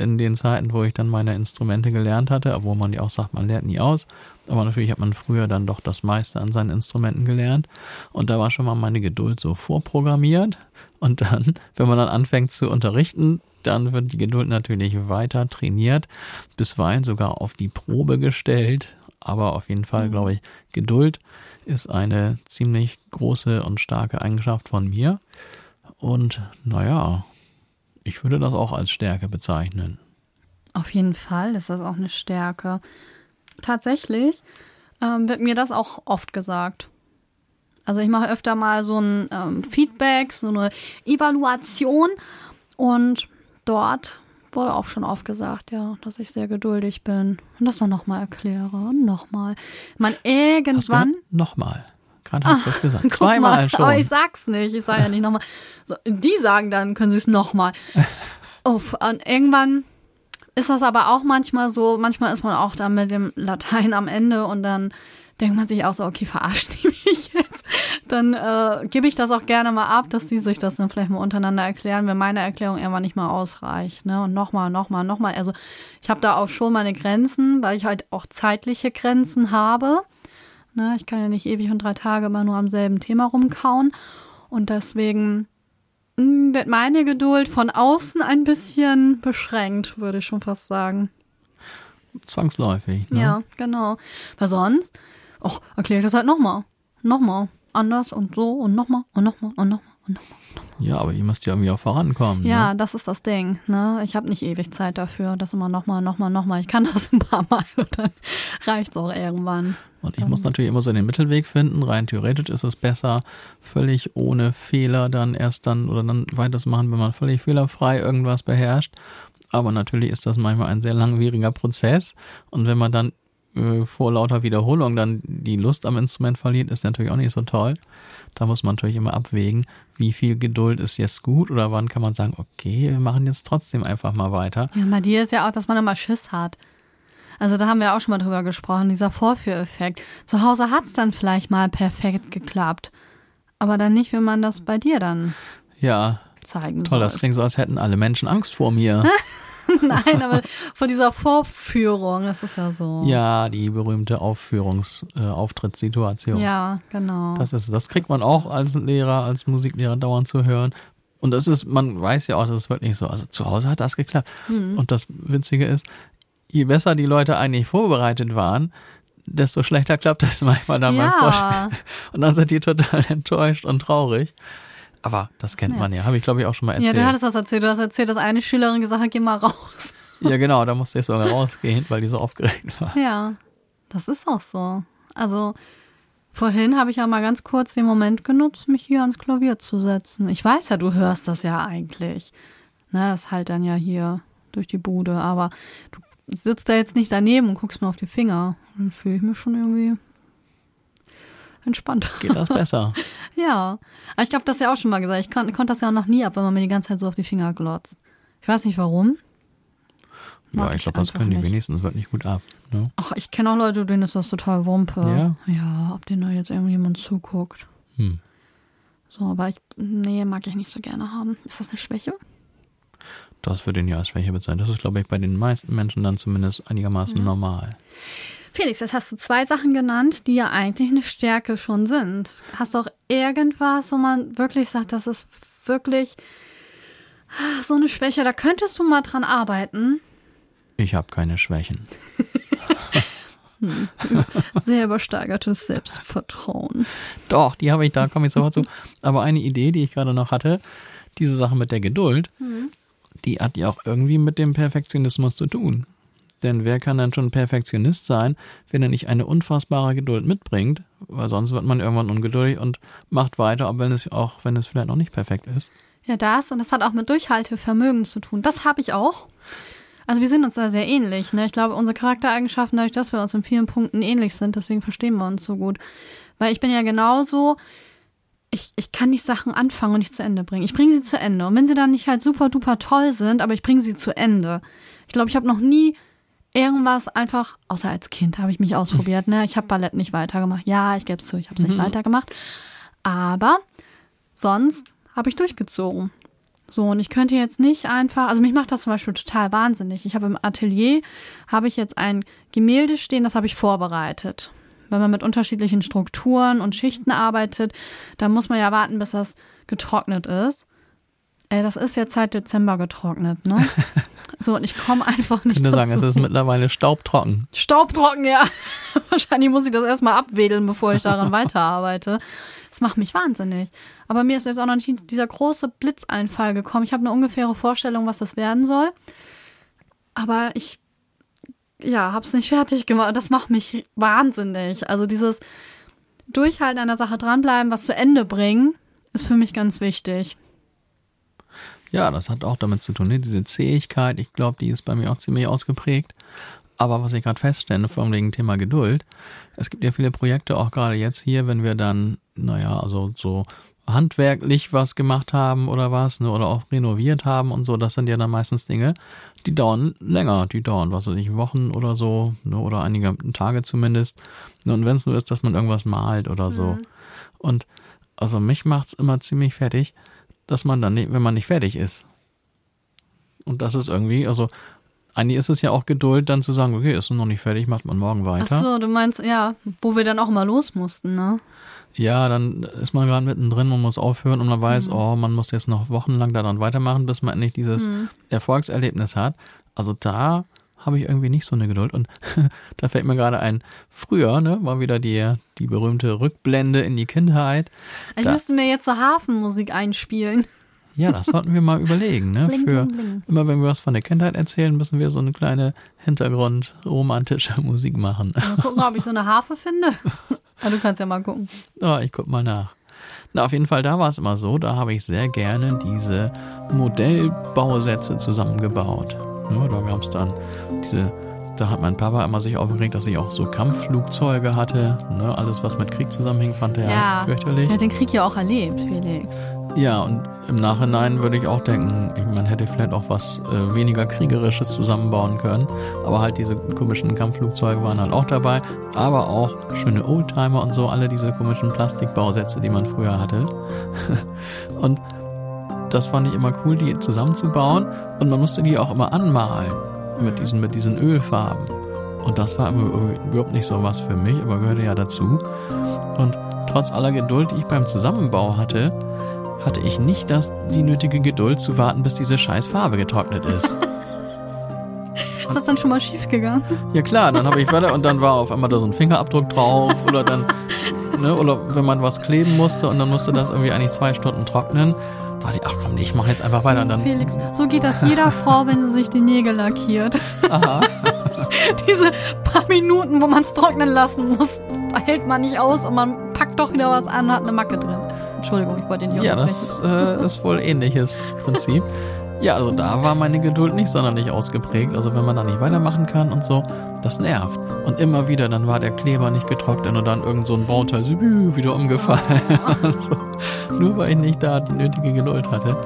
[SPEAKER 2] in den Zeiten, wo ich dann meine Instrumente gelernt hatte, obwohl man ja auch sagt, man lernt nie aus. Aber natürlich hat man früher dann doch das meiste an seinen Instrumenten gelernt. Und da war schon mal meine Geduld so vorprogrammiert. Und dann, wenn man dann anfängt zu unterrichten, dann wird die Geduld natürlich weiter trainiert, bisweilen sogar auf die Probe gestellt. Aber auf jeden Fall, glaube ich, Geduld ist eine ziemlich große und starke Eigenschaft von mir. Und naja, ich würde das auch als Stärke bezeichnen.
[SPEAKER 1] Auf jeden Fall ist das auch eine Stärke. Tatsächlich ähm, wird mir das auch oft gesagt. Also ich mache öfter mal so ein ähm, Feedback, so eine Evaluation und dort wurde auch schon oft gesagt, ja, dass ich sehr geduldig bin und das dann nochmal erkläre und nochmal. Man irgendwann?
[SPEAKER 2] Nochmal. Gerade hast du das gesagt.
[SPEAKER 1] Guck
[SPEAKER 2] Zweimal
[SPEAKER 1] mal,
[SPEAKER 2] schon.
[SPEAKER 1] Aber ich sag's nicht. Ich sage ja nicht nochmal. So, die sagen dann, können sie es nochmal. Uff, und irgendwann ist das aber auch manchmal so. Manchmal ist man auch da mit dem Latein am Ende und dann denkt man sich auch so, okay, verarscht die mich jetzt? Dann äh, gebe ich das auch gerne mal ab, dass die sich das dann vielleicht mal untereinander erklären, wenn meine Erklärung irgendwann nicht mal ausreicht. Ne? Und nochmal, nochmal, nochmal. Also ich habe da auch schon meine Grenzen, weil ich halt auch zeitliche Grenzen habe. Ne, ich kann ja nicht ewig und drei Tage immer nur am selben Thema rumkauen. Und deswegen mh, wird meine Geduld von außen ein bisschen beschränkt, würde ich schon fast sagen.
[SPEAKER 2] Zwangsläufig. Ne?
[SPEAKER 1] Ja, genau. Weil sonst, ach, erkläre ich das halt nochmal. Nochmal. Anders und so und nochmal und nochmal und nochmal und nochmal.
[SPEAKER 2] ja, aber ihr müsst ja irgendwie auch vorankommen.
[SPEAKER 1] Ja,
[SPEAKER 2] Ne?
[SPEAKER 1] das ist das Ding. Ne? Ich habe nicht ewig Zeit dafür. Das immer nochmal, nochmal, nochmal. Ich kann das ein paar Mal und dann reicht's auch irgendwann.
[SPEAKER 2] Und ich muss natürlich immer so den Mittelweg finden. Rein theoretisch ist es besser, völlig ohne Fehler dann erst dann oder dann weiterzumachen, wenn man völlig fehlerfrei irgendwas beherrscht. Aber natürlich ist das manchmal ein sehr langwieriger Prozess. Und wenn man dann äh, vor lauter Wiederholung dann die Lust am Instrument verliert, ist natürlich auch nicht so toll. Da muss man natürlich immer abwägen, wie viel Geduld ist jetzt gut oder wann kann man sagen, okay, wir machen jetzt trotzdem einfach mal weiter.
[SPEAKER 1] Ja, bei dir ist ja auch, dass man immer Schiss hat. Also da haben wir auch schon mal drüber gesprochen, dieser Vorführeffekt. Zu Hause hat's dann vielleicht mal perfekt geklappt. Aber dann nicht, wenn man das bei dir dann
[SPEAKER 2] Ja,
[SPEAKER 1] zeigen
[SPEAKER 2] toll,
[SPEAKER 1] soll.
[SPEAKER 2] das klingt so, als hätten alle Menschen Angst vor mir.
[SPEAKER 1] Nein, aber von dieser Vorführung, das ist ja so.
[SPEAKER 2] Ja, die berühmte Aufführungs-, äh, Auftrittssituation.
[SPEAKER 1] Ja, genau.
[SPEAKER 2] Das ist, das kriegt
[SPEAKER 1] Das
[SPEAKER 2] man auch
[SPEAKER 1] das.
[SPEAKER 2] als Lehrer, als Musiklehrer dauernd zu hören. Und das ist, man weiß ja auch, das ist wirklich so. Also zu Hause hat das geklappt.
[SPEAKER 1] Mhm.
[SPEAKER 2] Und das Witzige ist, je besser die Leute eigentlich vorbereitet waren, desto schlechter klappt es manchmal dann beim Vorspielen.
[SPEAKER 1] ja,
[SPEAKER 2] Und dann sind die total enttäuscht und traurig. Aber das kennt
[SPEAKER 1] Ja.
[SPEAKER 2] man ja, habe ich glaube ich auch schon mal
[SPEAKER 1] ja,
[SPEAKER 2] erzählt.
[SPEAKER 1] du hattest das erzählt. Du hast erzählt, dass eine Schülerin gesagt hat, geh mal raus.
[SPEAKER 2] ja genau, da musste ich sogar rausgehen, weil die so aufgeregt war.
[SPEAKER 1] Ja, das ist auch so. Also vorhin habe ich ja mal ganz kurz den Moment genutzt, mich hier ans Klavier zu setzen. Ich weiß ja, du hörst das ja eigentlich. Ne, das halt dann ja hier durch die Bude, aber du sitzt da jetzt nicht daneben und guckst mir auf die Finger. Dann fühle ich mich schon irgendwie entspannt.
[SPEAKER 2] Geht das besser?
[SPEAKER 1] Ja, aber ich glaube, das ja auch schon mal gesagt. Ich kon konnte das ja auch noch nie ab, wenn man mir die ganze Zeit so auf die Finger glotzt. Ich weiß nicht warum. Mag
[SPEAKER 2] Ja, ich glaube, das können die
[SPEAKER 1] nicht.
[SPEAKER 2] wenigstens wirklich gut ab. Ne?
[SPEAKER 1] Ach, ich kenne auch Leute, denen ist das total Wumpe.
[SPEAKER 2] Ja?
[SPEAKER 1] Ja, ob denen da jetzt irgendjemand zuguckt.
[SPEAKER 2] Hm.
[SPEAKER 1] So, aber ich, nee, mag ich nicht so gerne haben. Ist das eine Schwäche?
[SPEAKER 2] Das würde ja als Schwäche bezeichnen. Das ist, glaube ich, bei den meisten Menschen dann zumindest einigermaßen normal.
[SPEAKER 1] Felix, jetzt hast du zwei Sachen genannt, die ja eigentlich eine Stärke schon sind. Hast du auch irgendwas, wo man wirklich sagt, das ist wirklich so eine Schwäche, da könntest du mal dran arbeiten.
[SPEAKER 2] Ich habe keine Schwächen.
[SPEAKER 1] Sehr übersteigertes Selbstvertrauen.
[SPEAKER 2] Doch, die habe ich, da komme ich sofort zu. Aber eine Idee, die ich gerade noch hatte, diese Sache mit der Geduld, die hat ja auch irgendwie mit dem Perfektionismus zu tun. Denn wer kann dann schon Perfektionist sein, wenn er nicht eine unfassbare Geduld mitbringt? Weil sonst wird man irgendwann ungeduldig und macht weiter, auch wenn es, auch wenn es vielleicht noch nicht perfekt ist.
[SPEAKER 1] Ja, das und das hat auch mit Durchhaltevermögen zu tun. Das habe ich auch. Also wir sind uns da sehr ähnlich. Ne? Ich glaube, unsere Charaktereigenschaften, dadurch, dass wir uns in vielen Punkten ähnlich sind, deswegen verstehen wir uns so gut. Weil ich bin ja genauso, ich, ich kann nicht Sachen anfangen und nicht zu Ende bringen. Ich bringe sie zu Ende. Und wenn sie dann nicht halt super duper toll sind, aber ich bringe sie zu Ende. Ich glaube, ich habe noch nie irgendwas einfach, außer als Kind habe ich mich ausprobiert. Ne? Ich habe Ballett nicht weitergemacht. Ja, ich gebe es zu, ich habe es nicht weitergemacht. Aber sonst habe ich durchgezogen. So, und ich könnte jetzt nicht einfach, also mich macht das zum Beispiel total wahnsinnig. Ich habe im Atelier, habe ich jetzt ein Gemälde stehen, das habe ich vorbereitet. Wenn man mit unterschiedlichen Strukturen und Schichten arbeitet, dann muss man ja warten, bis das getrocknet ist. Ey, das ist jetzt seit Dezember getrocknet, ne? So, und ich komme einfach
[SPEAKER 2] Ich
[SPEAKER 1] nicht
[SPEAKER 2] könnte sagen,
[SPEAKER 1] dazu.
[SPEAKER 2] es ist mittlerweile staubtrocken.
[SPEAKER 1] Staubtrocken, ja. Wahrscheinlich muss ich das erstmal abwedeln, bevor ich daran weiterarbeite. Das macht mich wahnsinnig. Aber mir ist jetzt auch noch nicht dieser große Blitzeinfall gekommen. Ich habe eine ungefähre Vorstellung, was das werden soll. Aber ich, ja, habe es nicht fertig gemacht. Das macht mich wahnsinnig. Also dieses Durchhalten an der Sache dranbleiben, was zu Ende bringen, ist für mich ganz wichtig.
[SPEAKER 2] Ja, das hat auch damit zu tun, ne? diese Zähigkeit, ich glaube, die ist bei mir auch ziemlich ausgeprägt. Aber was ich gerade feststelle, vor wegen Thema Geduld, es gibt ja viele Projekte, auch gerade jetzt hier, wenn wir dann, naja, also so handwerklich was gemacht haben oder was, ne, oder auch renoviert haben und so, das sind ja dann meistens Dinge, die dauern länger, die dauern, was weiß ich, Wochen oder so, ne, oder einige Tage zumindest. Ne, Und wenn es nur ist, dass man irgendwas malt oder so. Und also mich macht's immer ziemlich fertig, dass man dann nicht, wenn man nicht fertig ist. Und das ist irgendwie, also eigentlich ist es ja auch Geduld, dann zu sagen, okay, ist noch nicht fertig, macht man morgen
[SPEAKER 1] Ach
[SPEAKER 2] weiter.
[SPEAKER 1] so, du meinst, ja, wo wir dann auch mal los mussten, ne?
[SPEAKER 2] Ja, dann ist man gerade mittendrin, man muss aufhören und man weiß,
[SPEAKER 1] Mhm.
[SPEAKER 2] oh, man muss jetzt noch wochenlang daran weitermachen, bis man endlich dieses
[SPEAKER 1] Mhm.
[SPEAKER 2] Erfolgserlebnis hat. Also da habe ich irgendwie nicht so eine Geduld. Und da fällt mir gerade ein, früher, ne, war wieder die, die berühmte Rückblende in die Kindheit.
[SPEAKER 1] Ich
[SPEAKER 2] Da-
[SPEAKER 1] müsste mir jetzt so Hafenmusik einspielen.
[SPEAKER 2] Ja, das sollten wir mal überlegen, ne?
[SPEAKER 1] Bling,
[SPEAKER 2] Für
[SPEAKER 1] bling, bling.
[SPEAKER 2] immer wenn wir was von der Kindheit erzählen, müssen wir so eine kleine Hintergrund-romantische Musik machen.
[SPEAKER 1] Mal gucken, ob ich so eine Harfe finde. Ah, du kannst ja mal gucken.
[SPEAKER 2] Oh, ich guck mal nach. Na, auf jeden Fall, da war es immer so, da habe ich sehr gerne diese Modellbausätze zusammengebaut. Ja, da gab es dann diese, da hat mein Papa immer sich aufgeregt, dass ich auch so Kampfflugzeuge hatte. Ne? Alles, was mit Krieg zusammenhing, fand er
[SPEAKER 1] Ja.
[SPEAKER 2] fürchterlich.
[SPEAKER 1] Er hat den Krieg ja auch erlebt, Felix.
[SPEAKER 2] Ja, und im Nachhinein würde ich auch denken, man hätte vielleicht auch was äh, weniger Kriegerisches zusammenbauen können. Aber halt diese komischen Kampfflugzeuge waren halt auch dabei. Aber auch schöne Oldtimer und so, alle diese komischen Plastikbausätze, die man früher hatte. und das fand ich immer cool, die zusammenzubauen. Und man musste die auch immer anmalen mit diesen, mit diesen Ölfarben. Und das war überhaupt nicht so was für mich, aber gehörte ja dazu. Und trotz aller Geduld, die ich beim Zusammenbau hatte, hatte ich nicht das, die nötige Geduld zu warten, bis diese scheiß Farbe getrocknet ist.
[SPEAKER 1] Ist das dann schon mal schief gegangen?
[SPEAKER 2] Ja klar, dann habe ich weiter und dann war auf einmal da so ein Fingerabdruck drauf oder dann, ne, oder wenn man was kleben musste und dann musste das irgendwie eigentlich zwei Stunden trocknen, da dachte ich, ach komm, nee, ich mache jetzt einfach weiter und dann,
[SPEAKER 1] Felix, so geht das jeder Frau, wenn sie sich die Nägel lackiert.
[SPEAKER 2] aha,
[SPEAKER 1] Diese paar Minuten, wo man es trocknen lassen muss, hält man nicht aus und man packt doch wieder was an und hat eine Macke drin. Entschuldigung, ich wollte den hier
[SPEAKER 2] ja, das äh, ist wohl ähnliches Prinzip. Ja, also da war meine Geduld nicht sonderlich ausgeprägt. Also wenn man da nicht weitermachen kann und so, das nervt. Und immer wieder, dann war der Kleber nicht getrocknet und dann irgend so ein Bauteil so wieder umgefallen. so. Nur weil ich nicht da die nötige Geduld hatte.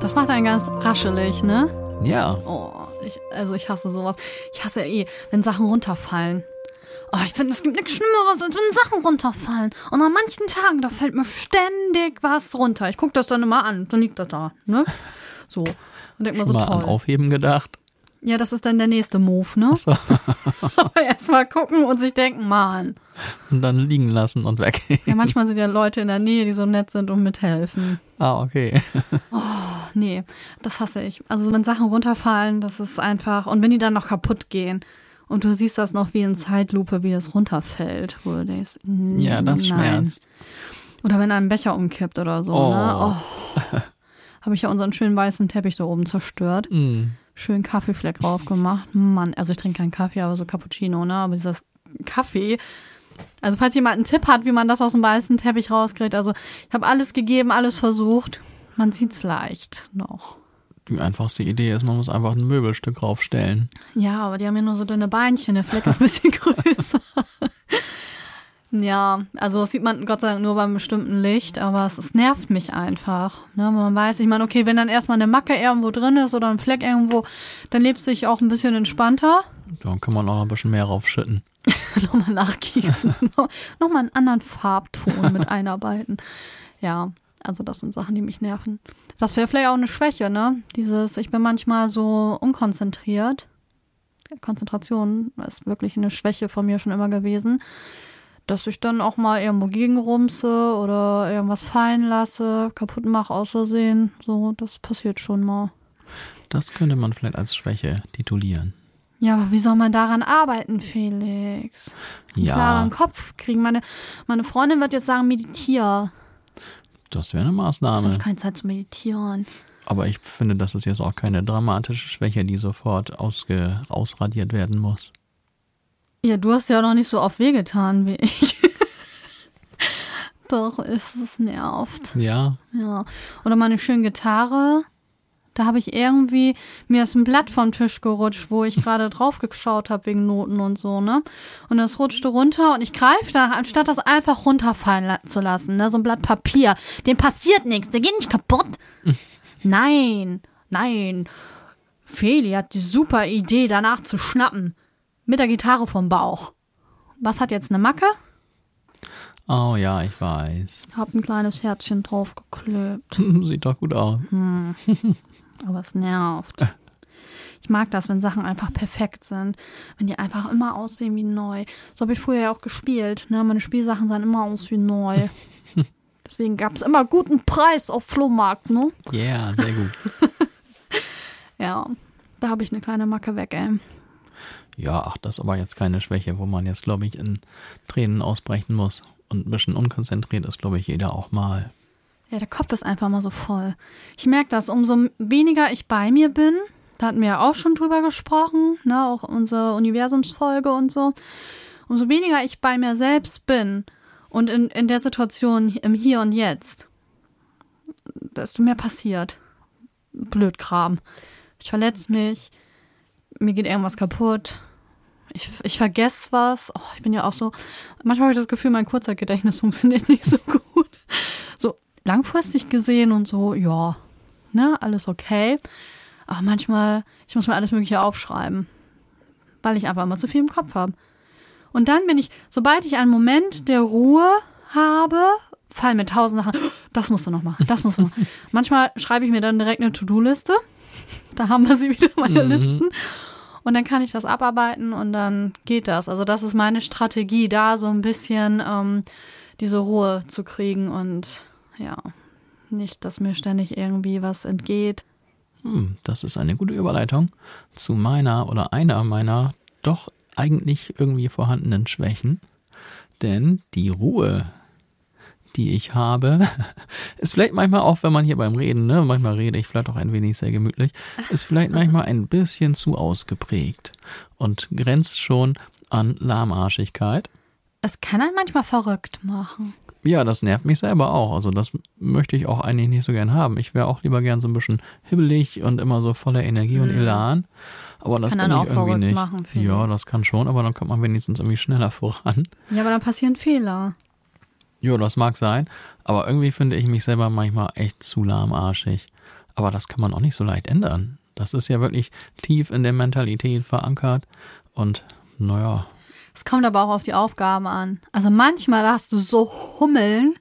[SPEAKER 1] Das macht einen ganz raschelig, ne?
[SPEAKER 2] Ja,
[SPEAKER 1] Oh, Ich, also ich hasse sowas. Ich hasse eh, wenn Sachen runterfallen. Oh, ich finde, es gibt nichts Schlimmeres, als wenn Sachen runterfallen. Und an manchen Tagen, da fällt mir ständig was runter. Ich gucke das dann immer an. Dann liegt das da, ne? So. Und denk mir so
[SPEAKER 2] Mal
[SPEAKER 1] toll.
[SPEAKER 2] an Aufheben gedacht.
[SPEAKER 1] Ja, das ist dann der nächste Move, ne?
[SPEAKER 2] So.
[SPEAKER 1] Aber erstmal gucken und sich denken, Mann.
[SPEAKER 2] Und dann liegen lassen und weg.
[SPEAKER 1] Ja, manchmal sind ja Leute in der Nähe, die so nett sind und mithelfen.
[SPEAKER 2] ah, okay.
[SPEAKER 1] Ach, nee, das hasse ich. Also wenn Sachen runterfallen, das ist einfach. Und wenn die dann noch kaputt gehen und du siehst das noch wie in Zeitlupe, wie das runterfällt, wo du denkst, mm,
[SPEAKER 2] Ja, das
[SPEAKER 1] nein.
[SPEAKER 2] schmerzt.
[SPEAKER 1] Oder wenn ein Becher umkippt oder so. Ne?
[SPEAKER 2] Oh.
[SPEAKER 1] Oh. Habe ich ja unseren schönen weißen Teppich da oben zerstört.
[SPEAKER 2] Mm.
[SPEAKER 1] Schön Kaffeefleck drauf gemacht. Mann, also ich trinke keinen Kaffee, aber so Cappuccino, ne? Aber dieses Kaffee. Also falls jemand einen Tipp hat, wie man das aus dem weißen Teppich rauskriegt. Also ich habe alles gegeben, alles versucht. Man sieht's leicht noch.
[SPEAKER 2] Die einfachste Idee ist, man muss einfach ein Möbelstück raufstellen.
[SPEAKER 1] Ja, aber die haben ja nur so dünne Beinchen. Der Fleck ist ein bisschen größer. Ja, also das sieht man Gott sei Dank nur beim bestimmten Licht, aber es, es nervt mich einfach. Ne? Man weiß, ich meine, okay, wenn dann erstmal eine Macke irgendwo drin ist oder ein Fleck irgendwo, dann lebst du dich auch ein bisschen entspannter.
[SPEAKER 2] Da kann man auch noch ein bisschen mehr raufschütten.
[SPEAKER 1] Nochmal nachgießen. No- Nochmal einen anderen Farbton mit einarbeiten. Ja, also das sind Sachen, die mich nerven. Das wäre vielleicht auch eine Schwäche, ne? Dieses, ich bin manchmal so unkonzentriert. Konzentration ist wirklich eine Schwäche von mir schon immer gewesen. Dass ich dann auch mal irgendwo gegenrumse oder irgendwas fallen lasse, kaputt mache aus Versehen. So, das passiert schon mal.
[SPEAKER 2] Das könnte man vielleicht als Schwäche titulieren.
[SPEAKER 1] Ja, aber wie soll man daran arbeiten, Felix?
[SPEAKER 2] Ja,
[SPEAKER 1] klaren Kopf kriegen. Meine, meine Freundin wird jetzt sagen, meditier.
[SPEAKER 2] Das wäre eine
[SPEAKER 1] Ich
[SPEAKER 2] Maßnahme.
[SPEAKER 1] habe keine Zeit zu meditieren.
[SPEAKER 2] Aber ich finde, das ist jetzt auch keine dramatische Schwäche, die sofort ausge ausradiert werden muss.
[SPEAKER 1] Ja, du hast ja noch nicht so oft wehgetan wie ich. Doch, es es nervt.
[SPEAKER 2] Ja,
[SPEAKER 1] Ja. Oder meine schöne Gitarre. Da habe ich irgendwie, mir ist ein Blatt vom Tisch gerutscht, wo ich gerade drauf geschaut habe wegen Noten und so, ne? Und das rutschte runter und ich greife danach, anstatt das einfach runterfallen la zu lassen, ne? So ein Blatt Papier. Dem passiert nichts, der geht nicht kaputt. nein, nein. Feli hat die super Idee, danach zu schnappen. Mit der Gitarre vom Bauch. Was hat jetzt eine Macke?
[SPEAKER 2] oh ja, ich weiß.
[SPEAKER 1] Hab ein kleines Herzchen draufgeklebt.
[SPEAKER 2] Sieht doch gut aus.
[SPEAKER 1] Aber es nervt. Ich mag das, wenn Sachen einfach perfekt sind. Wenn die einfach immer aussehen wie neu. So habe ich früher ja auch gespielt. Ne? Meine Spielsachen sahen immer aus wie neu. Deswegen gab es immer guten Preis auf Flohmarkt, ne?
[SPEAKER 2] Ja, yeah, sehr gut.
[SPEAKER 1] Ja, da habe ich eine kleine Macke weg, ey.
[SPEAKER 2] Ja, ach, das ist aber jetzt keine Schwäche, wo man jetzt, glaube ich, in Tränen ausbrechen muss. Und ein bisschen unkonzentriert ist, glaube ich, jeder auch mal.
[SPEAKER 1] Ja, der Kopf ist einfach mal so voll. Ich merke das, umso weniger ich bei mir bin, da hatten wir ja auch schon drüber gesprochen, ne, auch unsere Universumsfolge und so, umso weniger ich bei mir selbst bin und in, in der Situation im Hier und Jetzt, desto mehr passiert. Blödkram. Ich verletze mich, mir geht irgendwas kaputt, ich, ich vergesse was. Oh, ich bin ja auch so, manchmal habe ich das Gefühl, mein Kurzzeitgedächtnis funktioniert nicht so gut. Langfristig gesehen und so, ja, ne, alles okay. Aber manchmal, ich muss mir alles Mögliche aufschreiben, weil ich einfach immer zu viel im Kopf habe. Und dann bin ich, sobald ich einen Moment der Ruhe habe, fallen mir tausend Sachen, das musst du noch machen, das musst du noch machen. Manchmal schreibe ich mir dann direkt eine To-Do-Liste. Da haben wir sie wieder, meine
[SPEAKER 2] Mhm.
[SPEAKER 1] Listen. Und dann kann ich das abarbeiten und dann geht das. Also das ist meine Strategie, da so ein bisschen ähm, diese Ruhe zu kriegen und ja, nicht, dass mir ständig irgendwie was entgeht.
[SPEAKER 2] Hm, das ist eine gute Überleitung zu meiner oder einer meiner doch eigentlich irgendwie vorhandenen Schwächen. Denn die Ruhe, die ich habe, ist vielleicht manchmal auch, wenn man hier beim Reden, ne, manchmal rede ich vielleicht auch ein wenig sehr gemütlich, ist vielleicht manchmal ein bisschen zu ausgeprägt und grenzt schon an Lahmarschigkeit.
[SPEAKER 1] Es kann einen manchmal verrückt machen.
[SPEAKER 2] Ja, das nervt mich selber auch. Also das möchte ich auch eigentlich nicht so gern haben. Ich wäre auch lieber gern so ein bisschen hibbelig und immer so voller Energie und Elan. Aber das
[SPEAKER 1] Kann dann
[SPEAKER 2] ich
[SPEAKER 1] auch
[SPEAKER 2] irgendwie
[SPEAKER 1] verrückt
[SPEAKER 2] nicht.
[SPEAKER 1] machen,
[SPEAKER 2] ja,
[SPEAKER 1] ich.
[SPEAKER 2] das kann schon, aber dann kommt man wenigstens irgendwie schneller voran.
[SPEAKER 1] Ja, aber dann passieren Fehler.
[SPEAKER 2] Ja, das mag sein. Aber irgendwie finde ich mich selber manchmal echt zu lahmarschig. Aber das kann man auch nicht so leicht ändern. Das ist ja wirklich tief in der Mentalität verankert. Und naja,
[SPEAKER 1] Es kommt aber auch auf die Aufgabe an. Also manchmal hast du so Hummeln,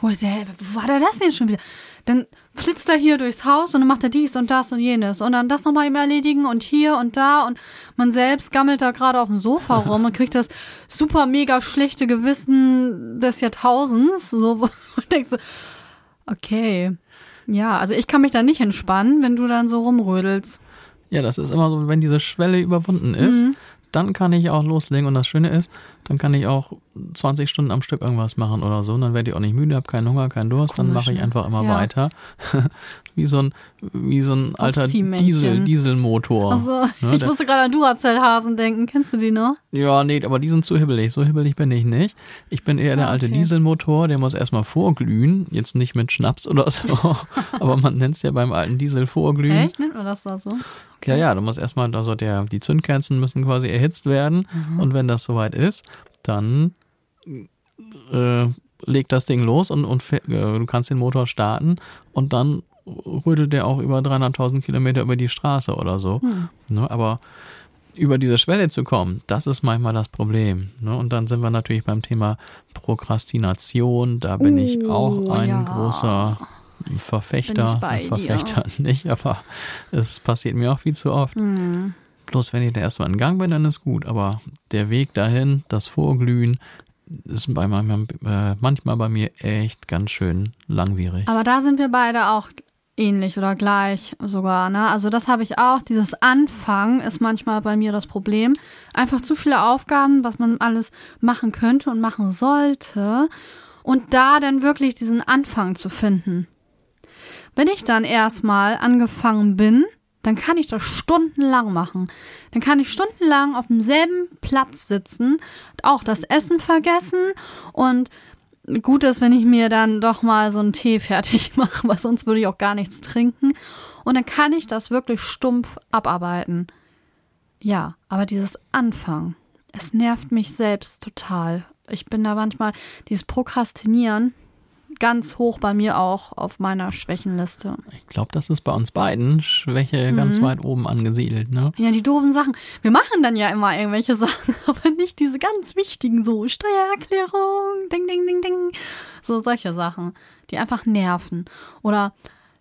[SPEAKER 1] wo der, wo war der das denn schon wieder? Dann flitzt er hier durchs Haus und dann macht er dies und das und jenes und dann das nochmal ihm erledigen und hier und da und man selbst gammelt da gerade auf dem Sofa rum und kriegt das super mega schlechte Gewissen des Jahrtausends. So, du denkst, so, okay. Ja, also ich kann mich da nicht entspannen, wenn du dann so rumrödelst.
[SPEAKER 2] ja, das ist immer so, wenn diese Schwelle überwunden ist,
[SPEAKER 1] Mhm.
[SPEAKER 2] Dann kann ich auch loslegen. Und das Schöne ist, dann kann ich auch 20 Stunden am Stück irgendwas machen oder so. Und dann werde ich auch nicht müde, habe keinen Hunger, keinen Durst. Dann
[SPEAKER 1] Komisch,
[SPEAKER 2] mache ich
[SPEAKER 1] ne?
[SPEAKER 2] einfach immer
[SPEAKER 1] Ja.
[SPEAKER 2] weiter. wie so ein, wie so ein alter. Diesel, Dieselmotor.
[SPEAKER 1] Also,
[SPEAKER 2] Ne,
[SPEAKER 1] ich
[SPEAKER 2] der-
[SPEAKER 1] musste gerade an Duracell-Hasen denken. Kennst du die noch?
[SPEAKER 2] Ja, nee, aber die sind zu hibbelig. So hibbelig bin ich nicht. Ich bin eher der
[SPEAKER 1] Ah,
[SPEAKER 2] alte
[SPEAKER 1] okay.
[SPEAKER 2] Dieselmotor, der muss erstmal vorglühen. Jetzt nicht mit Schnaps oder so. aber man nennt es ja beim alten Diesel vorglühen.
[SPEAKER 1] Echt? Nennt man das da so?
[SPEAKER 2] Ja, ja, du musst erstmal, also der, die Zündkerzen müssen quasi erhitzt werden.
[SPEAKER 1] Mhm.
[SPEAKER 2] Und wenn das soweit ist, dann äh, legt das Ding los und, und äh, du kannst den Motor starten und dann rödelt der auch über 300.000 Kilometer über die Straße oder so.
[SPEAKER 1] Hm.
[SPEAKER 2] Ne, aber über diese Schwelle zu kommen, das ist manchmal das Problem. Ne? Und dann sind wir natürlich beim Thema Prokrastination. Da bin ich
[SPEAKER 1] Oh,
[SPEAKER 2] auch ein
[SPEAKER 1] ja.
[SPEAKER 2] großer Verfechter.
[SPEAKER 1] Ich bei dir.
[SPEAKER 2] Verfechter nicht, aber es passiert mir auch viel zu oft.
[SPEAKER 1] Hm.
[SPEAKER 2] Bloß wenn ich da erstmal in Gang bin, dann ist gut. Aber der Weg dahin, das Vorglühen, ist bei manchmal, äh, manchmal bei mir echt ganz schön langwierig.
[SPEAKER 1] Aber da sind wir beide auch ähnlich oder gleich sogar. Ne? Also das habe ich auch. Dieses Anfangen ist manchmal bei mir das Problem. Einfach zu viele Aufgaben, was man alles machen könnte und machen sollte. Und da dann wirklich diesen Anfang zu finden. Wenn ich dann erstmal angefangen bin, dann kann ich das stundenlang machen. Dann kann ich stundenlang auf demselben Platz sitzen, auch das Essen vergessen und gut ist, wenn ich mir dann doch mal so einen Tee fertig mache, weil sonst würde ich auch gar nichts trinken. Und dann kann ich das wirklich stumpf abarbeiten. Ja, aber dieses Anfang, es nervt mich selbst total. Ich bin da manchmal, dieses Prokrastinieren, ganz hoch bei mir auch auf meiner Schwächenliste.
[SPEAKER 2] Ich glaube, das ist bei uns beiden Schwäche
[SPEAKER 1] Mhm.
[SPEAKER 2] ganz weit oben angesiedelt. Ne?
[SPEAKER 1] Ja, die doofen Sachen. Wir machen dann ja immer irgendwelche Sachen, aber nicht diese ganz wichtigen, so Steuererklärung, ding, ding, ding, ding. So solche Sachen, die einfach nerven. Oder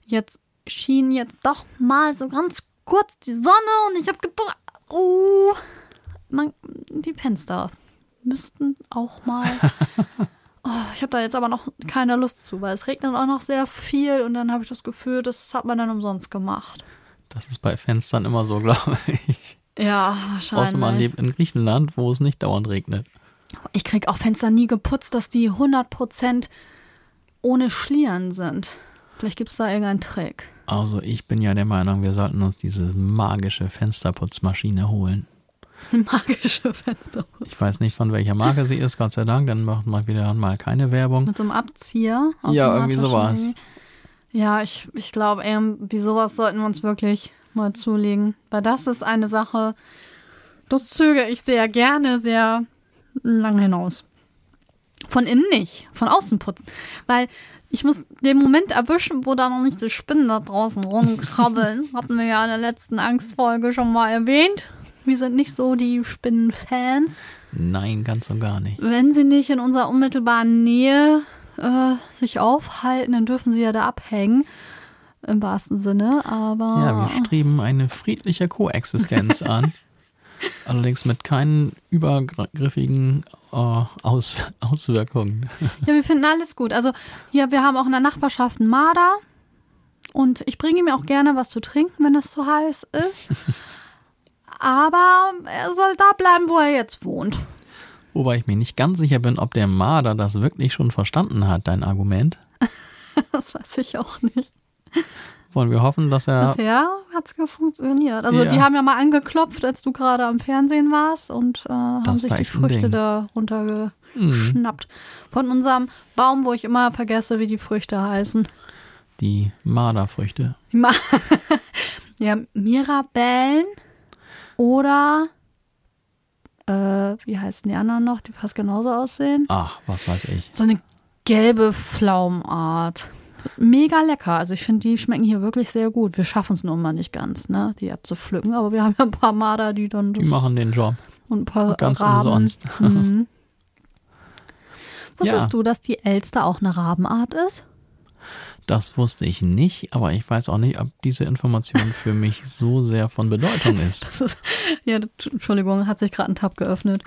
[SPEAKER 1] jetzt schien jetzt doch mal so ganz kurz die Sonne und ich habe gedacht, oh, man, die Fenster müssten auch mal. Oh, ich habe da jetzt aber noch keine Lust zu, weil es regnet auch noch sehr viel und dann habe ich das Gefühl, das hat man dann umsonst gemacht.
[SPEAKER 2] Das ist bei Fenstern immer so, glaube ich.
[SPEAKER 1] Ja, wahrscheinlich.
[SPEAKER 2] Außer man lebt in Griechenland, wo es nicht dauernd regnet.
[SPEAKER 1] Ich krieg auch Fenster nie geputzt, dass die 100% ohne Schlieren sind. Vielleicht gibt's da irgendeinen Trick.
[SPEAKER 2] Also ich bin ja der Meinung, wir sollten uns diese magische Fensterputzmaschine holen.
[SPEAKER 1] Eine magische Fensterputz.
[SPEAKER 2] Ich weiß nicht, von welcher Marke sie ist, Gott sei Dank, dann macht mal wieder mal keine Werbung.
[SPEAKER 1] Mit so einem Abzieher.
[SPEAKER 2] Ja, irgendwie sowas.
[SPEAKER 1] irgendwie. Ja, ich, ich glaube, irgendwie sowas sollten wir uns wirklich mal zulegen. Weil das ist eine Sache, das zögere ich sehr gerne, sehr lang hinaus. Von innen nicht, von außen putzen. Weil ich muss den Moment erwischen, wo da noch nicht die Spinnen da draußen rumkrabbeln. Hatten wir ja in der letzten Angstfolge schon mal erwähnt. Wir sind nicht so die Spinnenfans.
[SPEAKER 2] Nein, ganz und gar nicht.
[SPEAKER 1] Wenn sie nicht in unserer unmittelbaren Nähe äh, sich aufhalten, dann dürfen sie ja da abhängen. Im wahrsten Sinne, aber.
[SPEAKER 2] Ja, wir streben eine friedliche Koexistenz an. Allerdings mit keinen übergriffigen äh, Aus Auswirkungen.
[SPEAKER 1] Ja, wir finden alles gut. Also hier, wir haben auch in der Nachbarschaft einen Marder. Und ich bringe ihm auch gerne was zu trinken, wenn es zu heiß ist. Aber er soll da bleiben, wo er jetzt wohnt.
[SPEAKER 2] Wobei ich mir nicht ganz sicher bin, ob der Marder das wirklich schon verstanden hat, dein Argument.
[SPEAKER 1] Das weiß ich auch nicht.
[SPEAKER 2] Wollen wir hoffen, dass er.
[SPEAKER 1] Bisher hat es funktioniert. Also
[SPEAKER 2] Ja.
[SPEAKER 1] die haben ja mal angeklopft, als du gerade am Fernsehen warst und äh, haben sich die Früchte da runtergeschnappt. Von unserem Baum, wo ich immer vergesse, wie die Früchte heißen.
[SPEAKER 2] Die Marderfrüchte.
[SPEAKER 1] Die Ma ja, Mirabellen oder äh, wie heißen die anderen noch, die fast genauso aussehen?
[SPEAKER 2] Ach, was weiß ich.
[SPEAKER 1] So eine gelbe Pflaumenart. Mega lecker. Also ich finde, die schmecken hier wirklich sehr gut. Wir schaffen es nur mal nicht ganz, ne, die abzupflücken. Aber wir haben ja ein paar Marder, die dann
[SPEAKER 2] Die machen den Job.
[SPEAKER 1] und ein paar
[SPEAKER 2] Ganz
[SPEAKER 1] Raben.
[SPEAKER 2] umsonst.
[SPEAKER 1] Mhm. Wusstest
[SPEAKER 2] Ja.
[SPEAKER 1] du, dass die Elster auch eine Rabenart ist?
[SPEAKER 2] Das wusste ich nicht, aber ich weiß auch nicht, ob diese Information für mich so sehr von Bedeutung ist.
[SPEAKER 1] Das ist, ja, Entschuldigung, hat sich gerade ein Tab geöffnet.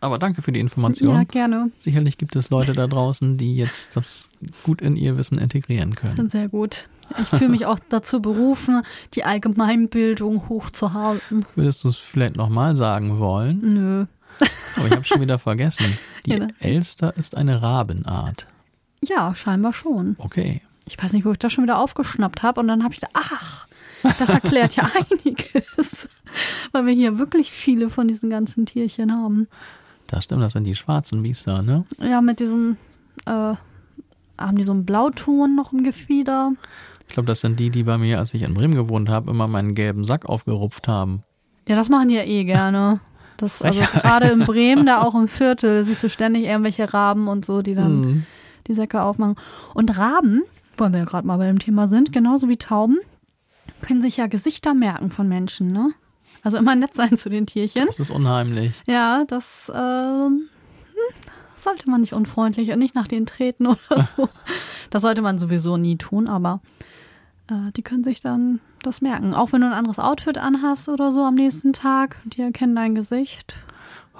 [SPEAKER 2] Aber danke für die Information.
[SPEAKER 1] Ja, gerne.
[SPEAKER 2] Sicherlich gibt es Leute da draußen, die jetzt das gut in ihr Wissen integrieren können.
[SPEAKER 1] Sehr gut. Ich fühle mich auch dazu berufen, die Allgemeinbildung hochzuhalten.
[SPEAKER 2] Würdest du es vielleicht nochmal sagen wollen?
[SPEAKER 1] Nö.
[SPEAKER 2] Aber ich habe schon wieder vergessen. Die
[SPEAKER 1] Ja?
[SPEAKER 2] Elster ist eine Rabenart.
[SPEAKER 1] Ja, scheinbar schon.
[SPEAKER 2] Okay.
[SPEAKER 1] Ich weiß nicht, wo ich das schon wieder aufgeschnappt habe. Und dann habe ich gedacht, ach, das erklärt ja einiges. Weil wir hier wirklich viele von diesen ganzen Tierchen haben.
[SPEAKER 2] Das stimmt, das sind die schwarzen Biester, ne?
[SPEAKER 1] Ja, mit diesem, äh, haben die so einen Blauton noch im Gefieder.
[SPEAKER 2] Ich glaube, das sind die, die bei mir, als ich in Bremen gewohnt habe, immer meinen gelben Sack aufgerupft haben.
[SPEAKER 1] Ja, das machen die ja eh gerne. Das, also gerade in Bremen, da auch im Viertel, siehst du ständig irgendwelche Raben und so, die dann
[SPEAKER 2] Hm.
[SPEAKER 1] die Säcke aufmachen. Und Raben, wollen wir ja gerade mal bei dem Thema sind, genauso wie Tauben, können sich ja Gesichter merken von Menschen, ne? Also immer nett sein zu den Tierchen.
[SPEAKER 2] Das ist unheimlich.
[SPEAKER 1] Ja, das hm, sollte man nicht unfreundlich und nicht nach denen treten oder so. Das sollte man sowieso nie tun, aber äh, die können sich dann das merken. Auch wenn du ein anderes Outfit anhast oder so am nächsten Tag, die erkennen dein Gesicht.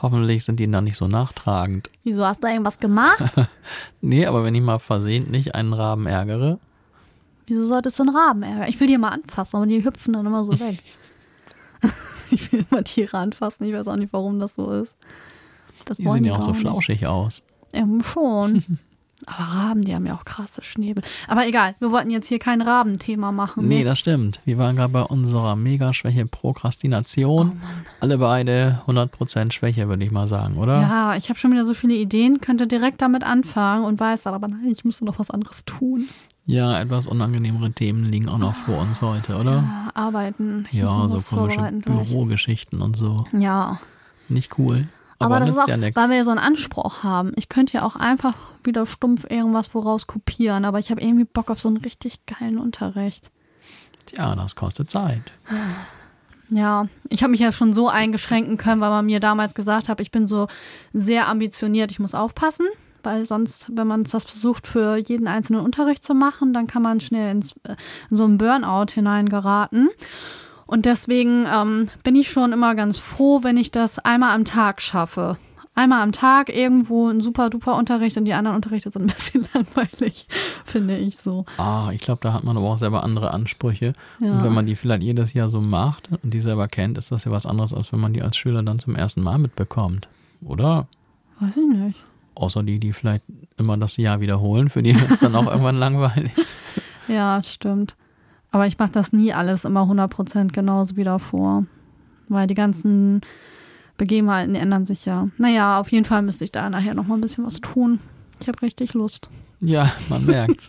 [SPEAKER 2] Hoffentlich sind die dann nicht so nachtragend.
[SPEAKER 1] Wieso hast du irgendwas gemacht?
[SPEAKER 2] Nee, aber wenn ich mal versehentlich einen Raben ärgere,
[SPEAKER 1] Wieso solltest du einen Raben ärgern? Ich will die mal anfassen, aber die hüpfen dann immer so weg. ich will immer Tiere anfassen. Ich weiß auch nicht, warum das so ist. Das
[SPEAKER 2] die sehen ja auch so
[SPEAKER 1] nicht.
[SPEAKER 2] flauschig aus.
[SPEAKER 1] Ähm, schon. Aber Raben, die haben ja auch krasse Schnäbel. Aber egal, wir wollten jetzt hier kein Rabenthema machen.
[SPEAKER 2] Nee,
[SPEAKER 1] ne?
[SPEAKER 2] das stimmt. Wir waren gerade bei unserer Megaschwäche Prokrastination. Alle beide 100% Schwäche, würde ich mal sagen, oder?
[SPEAKER 1] Ja, ich habe schon wieder so viele Ideen, könnte direkt damit anfangen und weiß dann aber nein, ich müsste noch was anderes tun.
[SPEAKER 2] Ja, etwas unangenehmere Themen liegen auch noch vor uns heute, oder?
[SPEAKER 1] Ja, arbeiten. Ich
[SPEAKER 2] Ja, so komische. Bürogeschichten und so.
[SPEAKER 1] Ja,
[SPEAKER 2] Nicht cool. Aber,
[SPEAKER 1] aber, das ist auch,
[SPEAKER 2] ja nichts.
[SPEAKER 1] weil wir ja so einen Anspruch haben. Ich könnte ja auch einfach wieder stumpf irgendwas woraus kopieren, aber ich habe irgendwie Bock auf so einen richtig geilen Unterricht.
[SPEAKER 2] Tja, das kostet Zeit.
[SPEAKER 1] Ja, ich habe mich ja schon so eingeschränken können, weil man mir damals gesagt hat, ich bin so sehr ambitioniert, ich muss aufpassen, weil sonst, wenn man das versucht, für jeden einzelnen Unterricht zu machen, dann kann man schnell ins, äh, in so einen Burnout hineingeraten. Und deswegen ähm, bin ich schon immer ganz froh, wenn ich das einmal am Tag schaffe. Einmal am Tag irgendwo ein super duper Unterricht und die anderen Unterrichte sind ein bisschen langweilig, finde ich so.
[SPEAKER 2] Ah, ich glaube, da hat man aber auch selber andere Ansprüche.
[SPEAKER 1] Ja.
[SPEAKER 2] Und wenn man die vielleicht jedes Jahr so macht und die selber kennt, ist das ja was anderes, als wenn man die als Schüler dann zum ersten Mal mitbekommt. Oder?
[SPEAKER 1] Weiß ich nicht.
[SPEAKER 2] Außer die, die vielleicht immer das Jahr wiederholen, für die ist dann auch irgendwann langweilig.
[SPEAKER 1] Ja, stimmt. Aber ich mache das nie alles immer 100% genauso wieder vor. Weil die ganzen Begebenheiten ändern sich ja. Naja, auf jeden Fall müsste ich da nachher noch mal ein bisschen was tun. Ich habe richtig Lust.
[SPEAKER 2] Ja, man merkt's.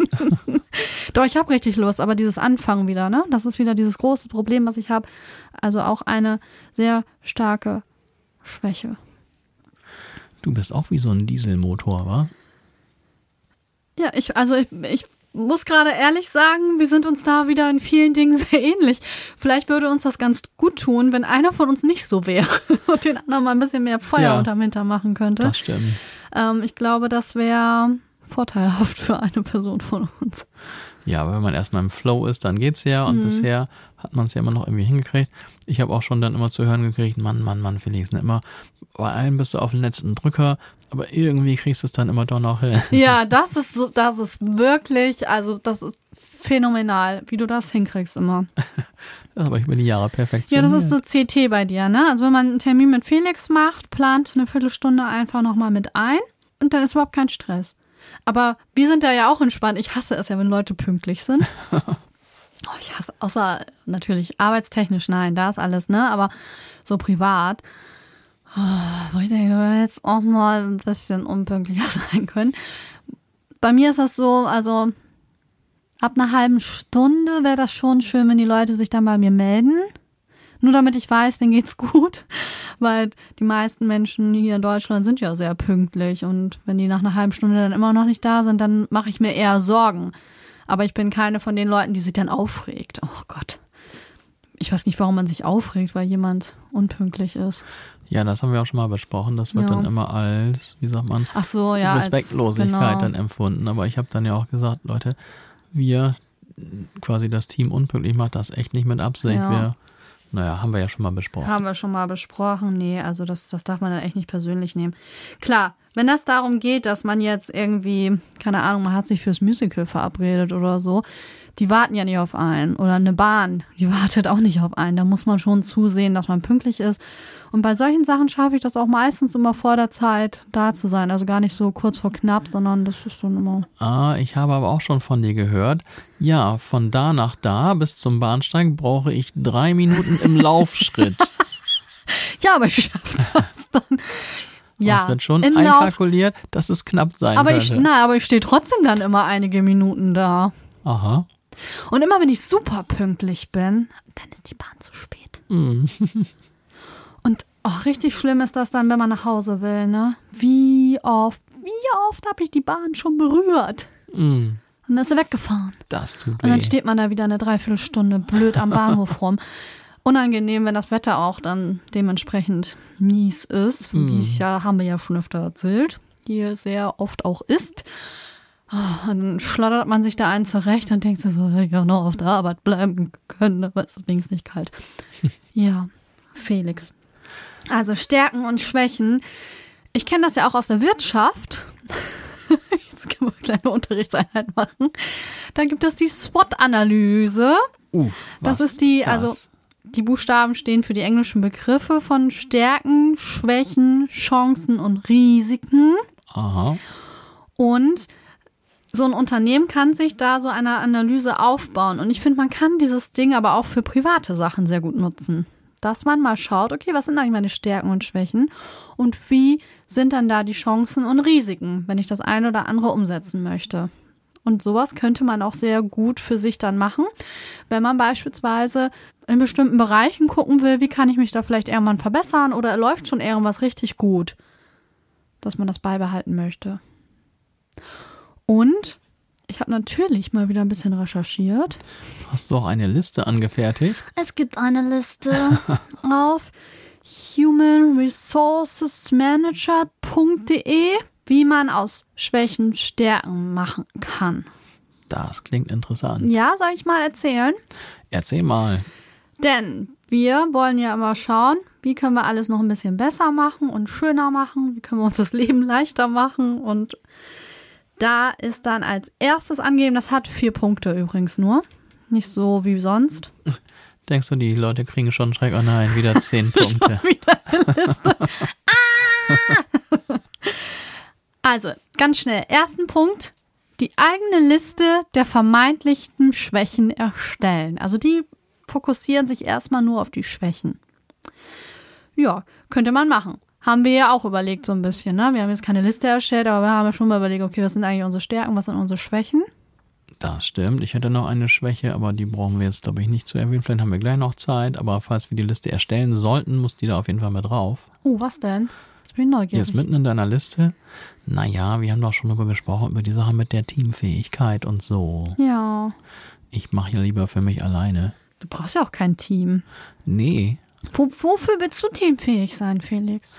[SPEAKER 1] Doch, ich habe richtig Lust, aber dieses Anfangen wieder, ne? Das ist wieder dieses große Problem, was ich habe. Also auch eine sehr starke Schwäche.
[SPEAKER 2] Du bist auch wie so ein Dieselmotor, wa?
[SPEAKER 1] Ja, ich, also ich, ich muss gerade ehrlich sagen, wir sind uns da wieder in vielen Dingen sehr ähnlich. Vielleicht würde uns das ganz gut tun, wenn einer von uns nicht so wäre und den anderen mal ein bisschen mehr Feuer
[SPEAKER 2] Ja.
[SPEAKER 1] unterm Hintern machen könnte.
[SPEAKER 2] Das stimmt.
[SPEAKER 1] Ähm, ich glaube, das wäre vorteilhaft für eine Person von uns.
[SPEAKER 2] Ja, wenn man erstmal im Flow ist, dann geht's ja. Und bisher hat man es ja immer noch irgendwie hingekriegt. Ich habe auch schon dann immer zu hören gekriegt, Mann, Mann, Mann, Felix, ne, immer bei allen bist du auf den letzten Drücker, aber irgendwie kriegst du es dann immer doch noch hin.
[SPEAKER 1] Ja, das ist so, das ist wirklich, also das ist phänomenal, wie du das hinkriegst immer.
[SPEAKER 2] Das habe ich über die Jahre
[SPEAKER 1] Ja,
[SPEAKER 2] perfektioniert.
[SPEAKER 1] das ist so CT bei dir, ne? Also wenn man einen Termin mit Felix macht, plant eine Viertelstunde einfach nochmal mit ein und dann ist überhaupt kein Stress. Aber wir sind da ja auch entspannt. Ich hasse es ja, wenn Leute pünktlich sind. Oh, ich hasse, außer natürlich arbeitstechnisch, nein, da ist alles, ne? Aber so privat, wo ich denke, jetzt auch mal ein bisschen unpünktlicher sein können. Bei mir ist das so, also ab einer halben Stunde wäre das schon schön, wenn die Leute sich dann bei mir melden. Nur damit ich weiß, denen geht's gut. Weil die meisten Menschen hier in Deutschland sind ja sehr pünktlich. Und wenn die nach einer halben Stunde dann immer noch nicht da sind, dann mache ich mir eher Sorgen. Aber ich bin keine von den Leuten, die sich dann aufregt. Oh Gott. Ich weiß nicht, warum man sich aufregt, weil jemand unpünktlich ist.
[SPEAKER 2] Ja, das haben wir auch schon mal besprochen. Das wird
[SPEAKER 1] Ja.
[SPEAKER 2] dann immer als, wie sagt man,
[SPEAKER 1] Ach so, ja. als-
[SPEAKER 2] Respektlosigkeit
[SPEAKER 1] genau.
[SPEAKER 2] dann empfunden. Aber ich habe dann ja auch gesagt, Leute, wir quasi das Team unpünktlich macht das echt nicht mit Absicht.
[SPEAKER 1] Ja.
[SPEAKER 2] Wir, naja, haben wir ja schon mal besprochen.
[SPEAKER 1] Haben wir schon mal besprochen. Nee, also das, das darf man dann echt nicht persönlich nehmen. Klar, wenn das darum geht, dass man jetzt irgendwie, keine Ahnung, man hat sich fürs Musical verabredet oder so, die warten ja nicht auf einen. Oder eine Bahn, die wartet auch nicht auf einen. Da muss man schon zusehen, dass man pünktlich ist. Und bei solchen Sachen schaffe ich das auch meistens immer vor der Zeit da zu sein. Also gar nicht so kurz vor knapp, sondern das ist dann immer.
[SPEAKER 2] Ah, ich habe aber auch schon von dir gehört. Ja, von da nach da bis zum Bahnsteig brauche ich drei Minuten im Laufschritt.
[SPEAKER 1] Ja, aber ich schaffe das dann. Ja,
[SPEAKER 2] das wird schon
[SPEAKER 1] im Lauf.
[SPEAKER 2] einkalkuliert, dass es knapp sein
[SPEAKER 1] Aber ich,
[SPEAKER 2] könnte.
[SPEAKER 1] na, aber ich stehe trotzdem dann immer einige Minuten da.
[SPEAKER 2] Aha.
[SPEAKER 1] Und immer wenn ich super pünktlich bin, dann ist die Bahn zu spät.
[SPEAKER 2] Hm.
[SPEAKER 1] Und auch richtig schlimm ist das dann, wenn man nach Hause will, ne? Wie oft, wie oft habe ich die Bahn schon berührt?
[SPEAKER 2] Hm.
[SPEAKER 1] Und dann ist sie weggefahren.
[SPEAKER 2] Das tut
[SPEAKER 1] Und dann
[SPEAKER 2] weh.
[SPEAKER 1] steht man da wieder eine Dreiviertelstunde blöd am Bahnhof rum. Unangenehm, wenn das Wetter auch dann dementsprechend mies ist, wie es ja, haben wir ja schon öfter erzählt, hier sehr oft auch ist. Ah, Und dann schlottert man sich da einen zurecht und denkt so, ich hätte noch auf der Arbeit bleiben können, aber es ist links nicht kalt. ja, Felix. Also Stärken und Schwächen. Ich kenne das ja auch aus der Wirtschaft. Jetzt können wir eine kleine Unterrichtseinheit machen. Da gibt es die SWOT-Analyse. Das ist die,
[SPEAKER 2] das?
[SPEAKER 1] also die Buchstaben stehen für die englischen Begriffe von Stärken, Schwächen, Chancen und Risiken.
[SPEAKER 2] Aha.
[SPEAKER 1] Und so ein Unternehmen kann sich da so eine Analyse aufbauen. Und ich finde, man kann dieses Ding aber auch für private Sachen sehr gut nutzen. Dass man mal schaut, okay, was sind eigentlich meine Stärken und Schwächen und wie sind dann da die Chancen und Risiken, wenn ich das eine oder andere umsetzen möchte. Und sowas könnte man auch sehr gut für sich dann machen, wenn man beispielsweise in bestimmten Bereichen gucken will, wie kann ich mich da vielleicht irgendwann verbessern oder läuft schon irgendwas richtig gut, dass man das beibehalten möchte. Und ich habe natürlich mal wieder ein bisschen recherchiert.
[SPEAKER 2] Hast du auch eine Liste angefertigt?
[SPEAKER 1] Es gibt eine Liste auf humanresourcesmanager.de, wie man aus Schwächen Stärken machen kann.
[SPEAKER 2] Das klingt interessant.
[SPEAKER 1] Ja, soll ich mal erzählen?
[SPEAKER 2] Erzähl mal.
[SPEAKER 1] Denn wir wollen ja immer schauen, wie können wir alles noch ein bisschen besser machen und schöner machen, wie können wir uns das Leben leichter machen und da ist dann als erstes angeben, das hat vier Punkte übrigens nur, nicht so wie sonst.
[SPEAKER 2] Denkst du, die Leute kriegen schon Schreck? Oh nein, wieder zehn Punkte.
[SPEAKER 1] Wieder eine Liste. ah! Also, ganz schnell. Ersten Punkt. Die eigene Liste der vermeintlichen Schwächen erstellen. Also die fokussieren sich erstmal nur auf die Schwächen. Ja, könnte man machen. Haben wir ja auch überlegt so ein bisschen. Ne? Wir haben jetzt keine Liste erstellt, aber wir haben ja schon mal überlegt, okay, was sind eigentlich unsere Stärken, was sind unsere Schwächen?
[SPEAKER 2] Das stimmt. Ich hätte noch eine Schwäche, aber die brauchen wir jetzt, glaube ich, nicht zu erwähnen. Vielleicht haben wir gleich noch Zeit, aber falls wir die Liste erstellen sollten, muss die da auf jeden Fall mit drauf.
[SPEAKER 1] Oh, was denn? Jetzt bin ich neugierig.
[SPEAKER 2] ist mitten in deiner Liste. Naja, wir haben doch schon darüber gesprochen, über die Sache mit der Teamfähigkeit und so.
[SPEAKER 1] ja,
[SPEAKER 2] Ich mache ja lieber für mich alleine.
[SPEAKER 1] du brauchst ja auch kein Team.
[SPEAKER 2] Nee,
[SPEAKER 1] Wo, wofür willst du teamfähig sein, Felix?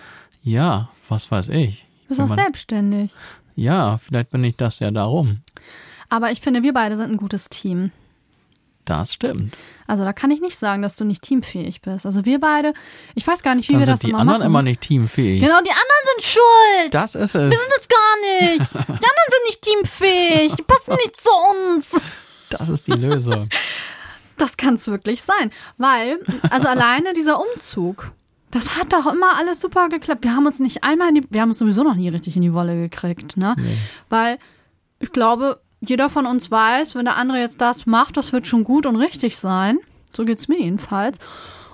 [SPEAKER 2] ja, was weiß ich.
[SPEAKER 1] Du bist auch selbstständig.
[SPEAKER 2] Ja, vielleicht bin ich das ja darum.
[SPEAKER 1] Aber ich finde, wir beide sind ein gutes Team.
[SPEAKER 2] Das stimmt.
[SPEAKER 1] Also da kann ich nicht sagen, dass du nicht teamfähig bist. Also wir beide, ich weiß gar nicht, wie
[SPEAKER 2] Dann
[SPEAKER 1] wir
[SPEAKER 2] sind
[SPEAKER 1] das
[SPEAKER 2] die
[SPEAKER 1] immer
[SPEAKER 2] anderen
[SPEAKER 1] machen.
[SPEAKER 2] immer nicht teamfähig.
[SPEAKER 1] Genau, die anderen sind schuld.
[SPEAKER 2] Das ist es.
[SPEAKER 1] Wir sind es gar nicht. Die anderen sind nicht teamfähig. Die passen nicht zu uns.
[SPEAKER 2] Das ist die Lösung.
[SPEAKER 1] Das kann es wirklich sein. Weil, also alleine dieser Umzug, das hat doch immer alles super geklappt. Wir haben uns nicht einmal in die, wir haben uns sowieso noch nie richtig in die Wolle gekriegt, ne? Weil ich glaube, jeder von uns weiß, wenn der andere jetzt das macht, das wird schon gut und richtig sein. So geht's mir jedenfalls.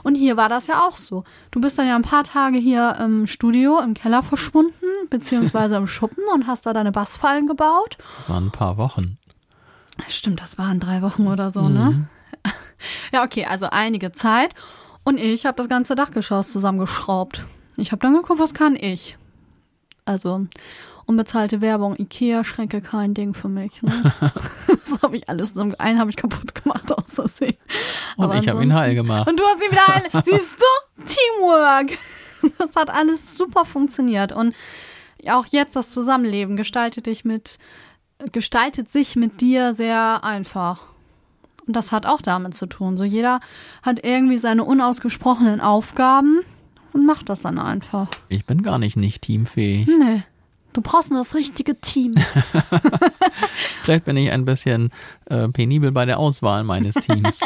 [SPEAKER 1] Und hier war das ja auch so. Du bist dann ja ein paar Tage hier im Studio, im Keller verschwunden, beziehungsweise im Schuppen und hast da deine Bassfallen gebaut.
[SPEAKER 2] Waren ein paar Wochen.
[SPEAKER 1] Stimmt, das waren drei Wochen oder so, ne? Ja, okay, also einige Zeit. Und ich habe das ganze Dachgeschoss zusammengeschraubt. Ich habe dann geguckt, was kann ich? Also, unbezahlte Werbung, Ikea-Schränke, kein Ding für mich. Ne? Das habe ich alles, einen habe ich kaputt gemacht aus Versehen.
[SPEAKER 2] Und
[SPEAKER 1] Aber
[SPEAKER 2] ich habe ihn heil gemacht.
[SPEAKER 1] Und du hast ihn wieder heil. Siehst du? Teamwork. Das hat alles super funktioniert. Und auch jetzt das Zusammenleben gestaltet dich mit, gestaltet sich mit dir sehr einfach. Das hat auch damit zu tun. So jeder hat irgendwie seine unausgesprochenen Aufgaben und macht das dann einfach.
[SPEAKER 2] Ich bin gar nicht nicht teamfähig.
[SPEAKER 1] Nee. Du brauchst nur das richtige Team.
[SPEAKER 2] Vielleicht bin ich ein bisschen äh, penibel bei der Auswahl meines Teams.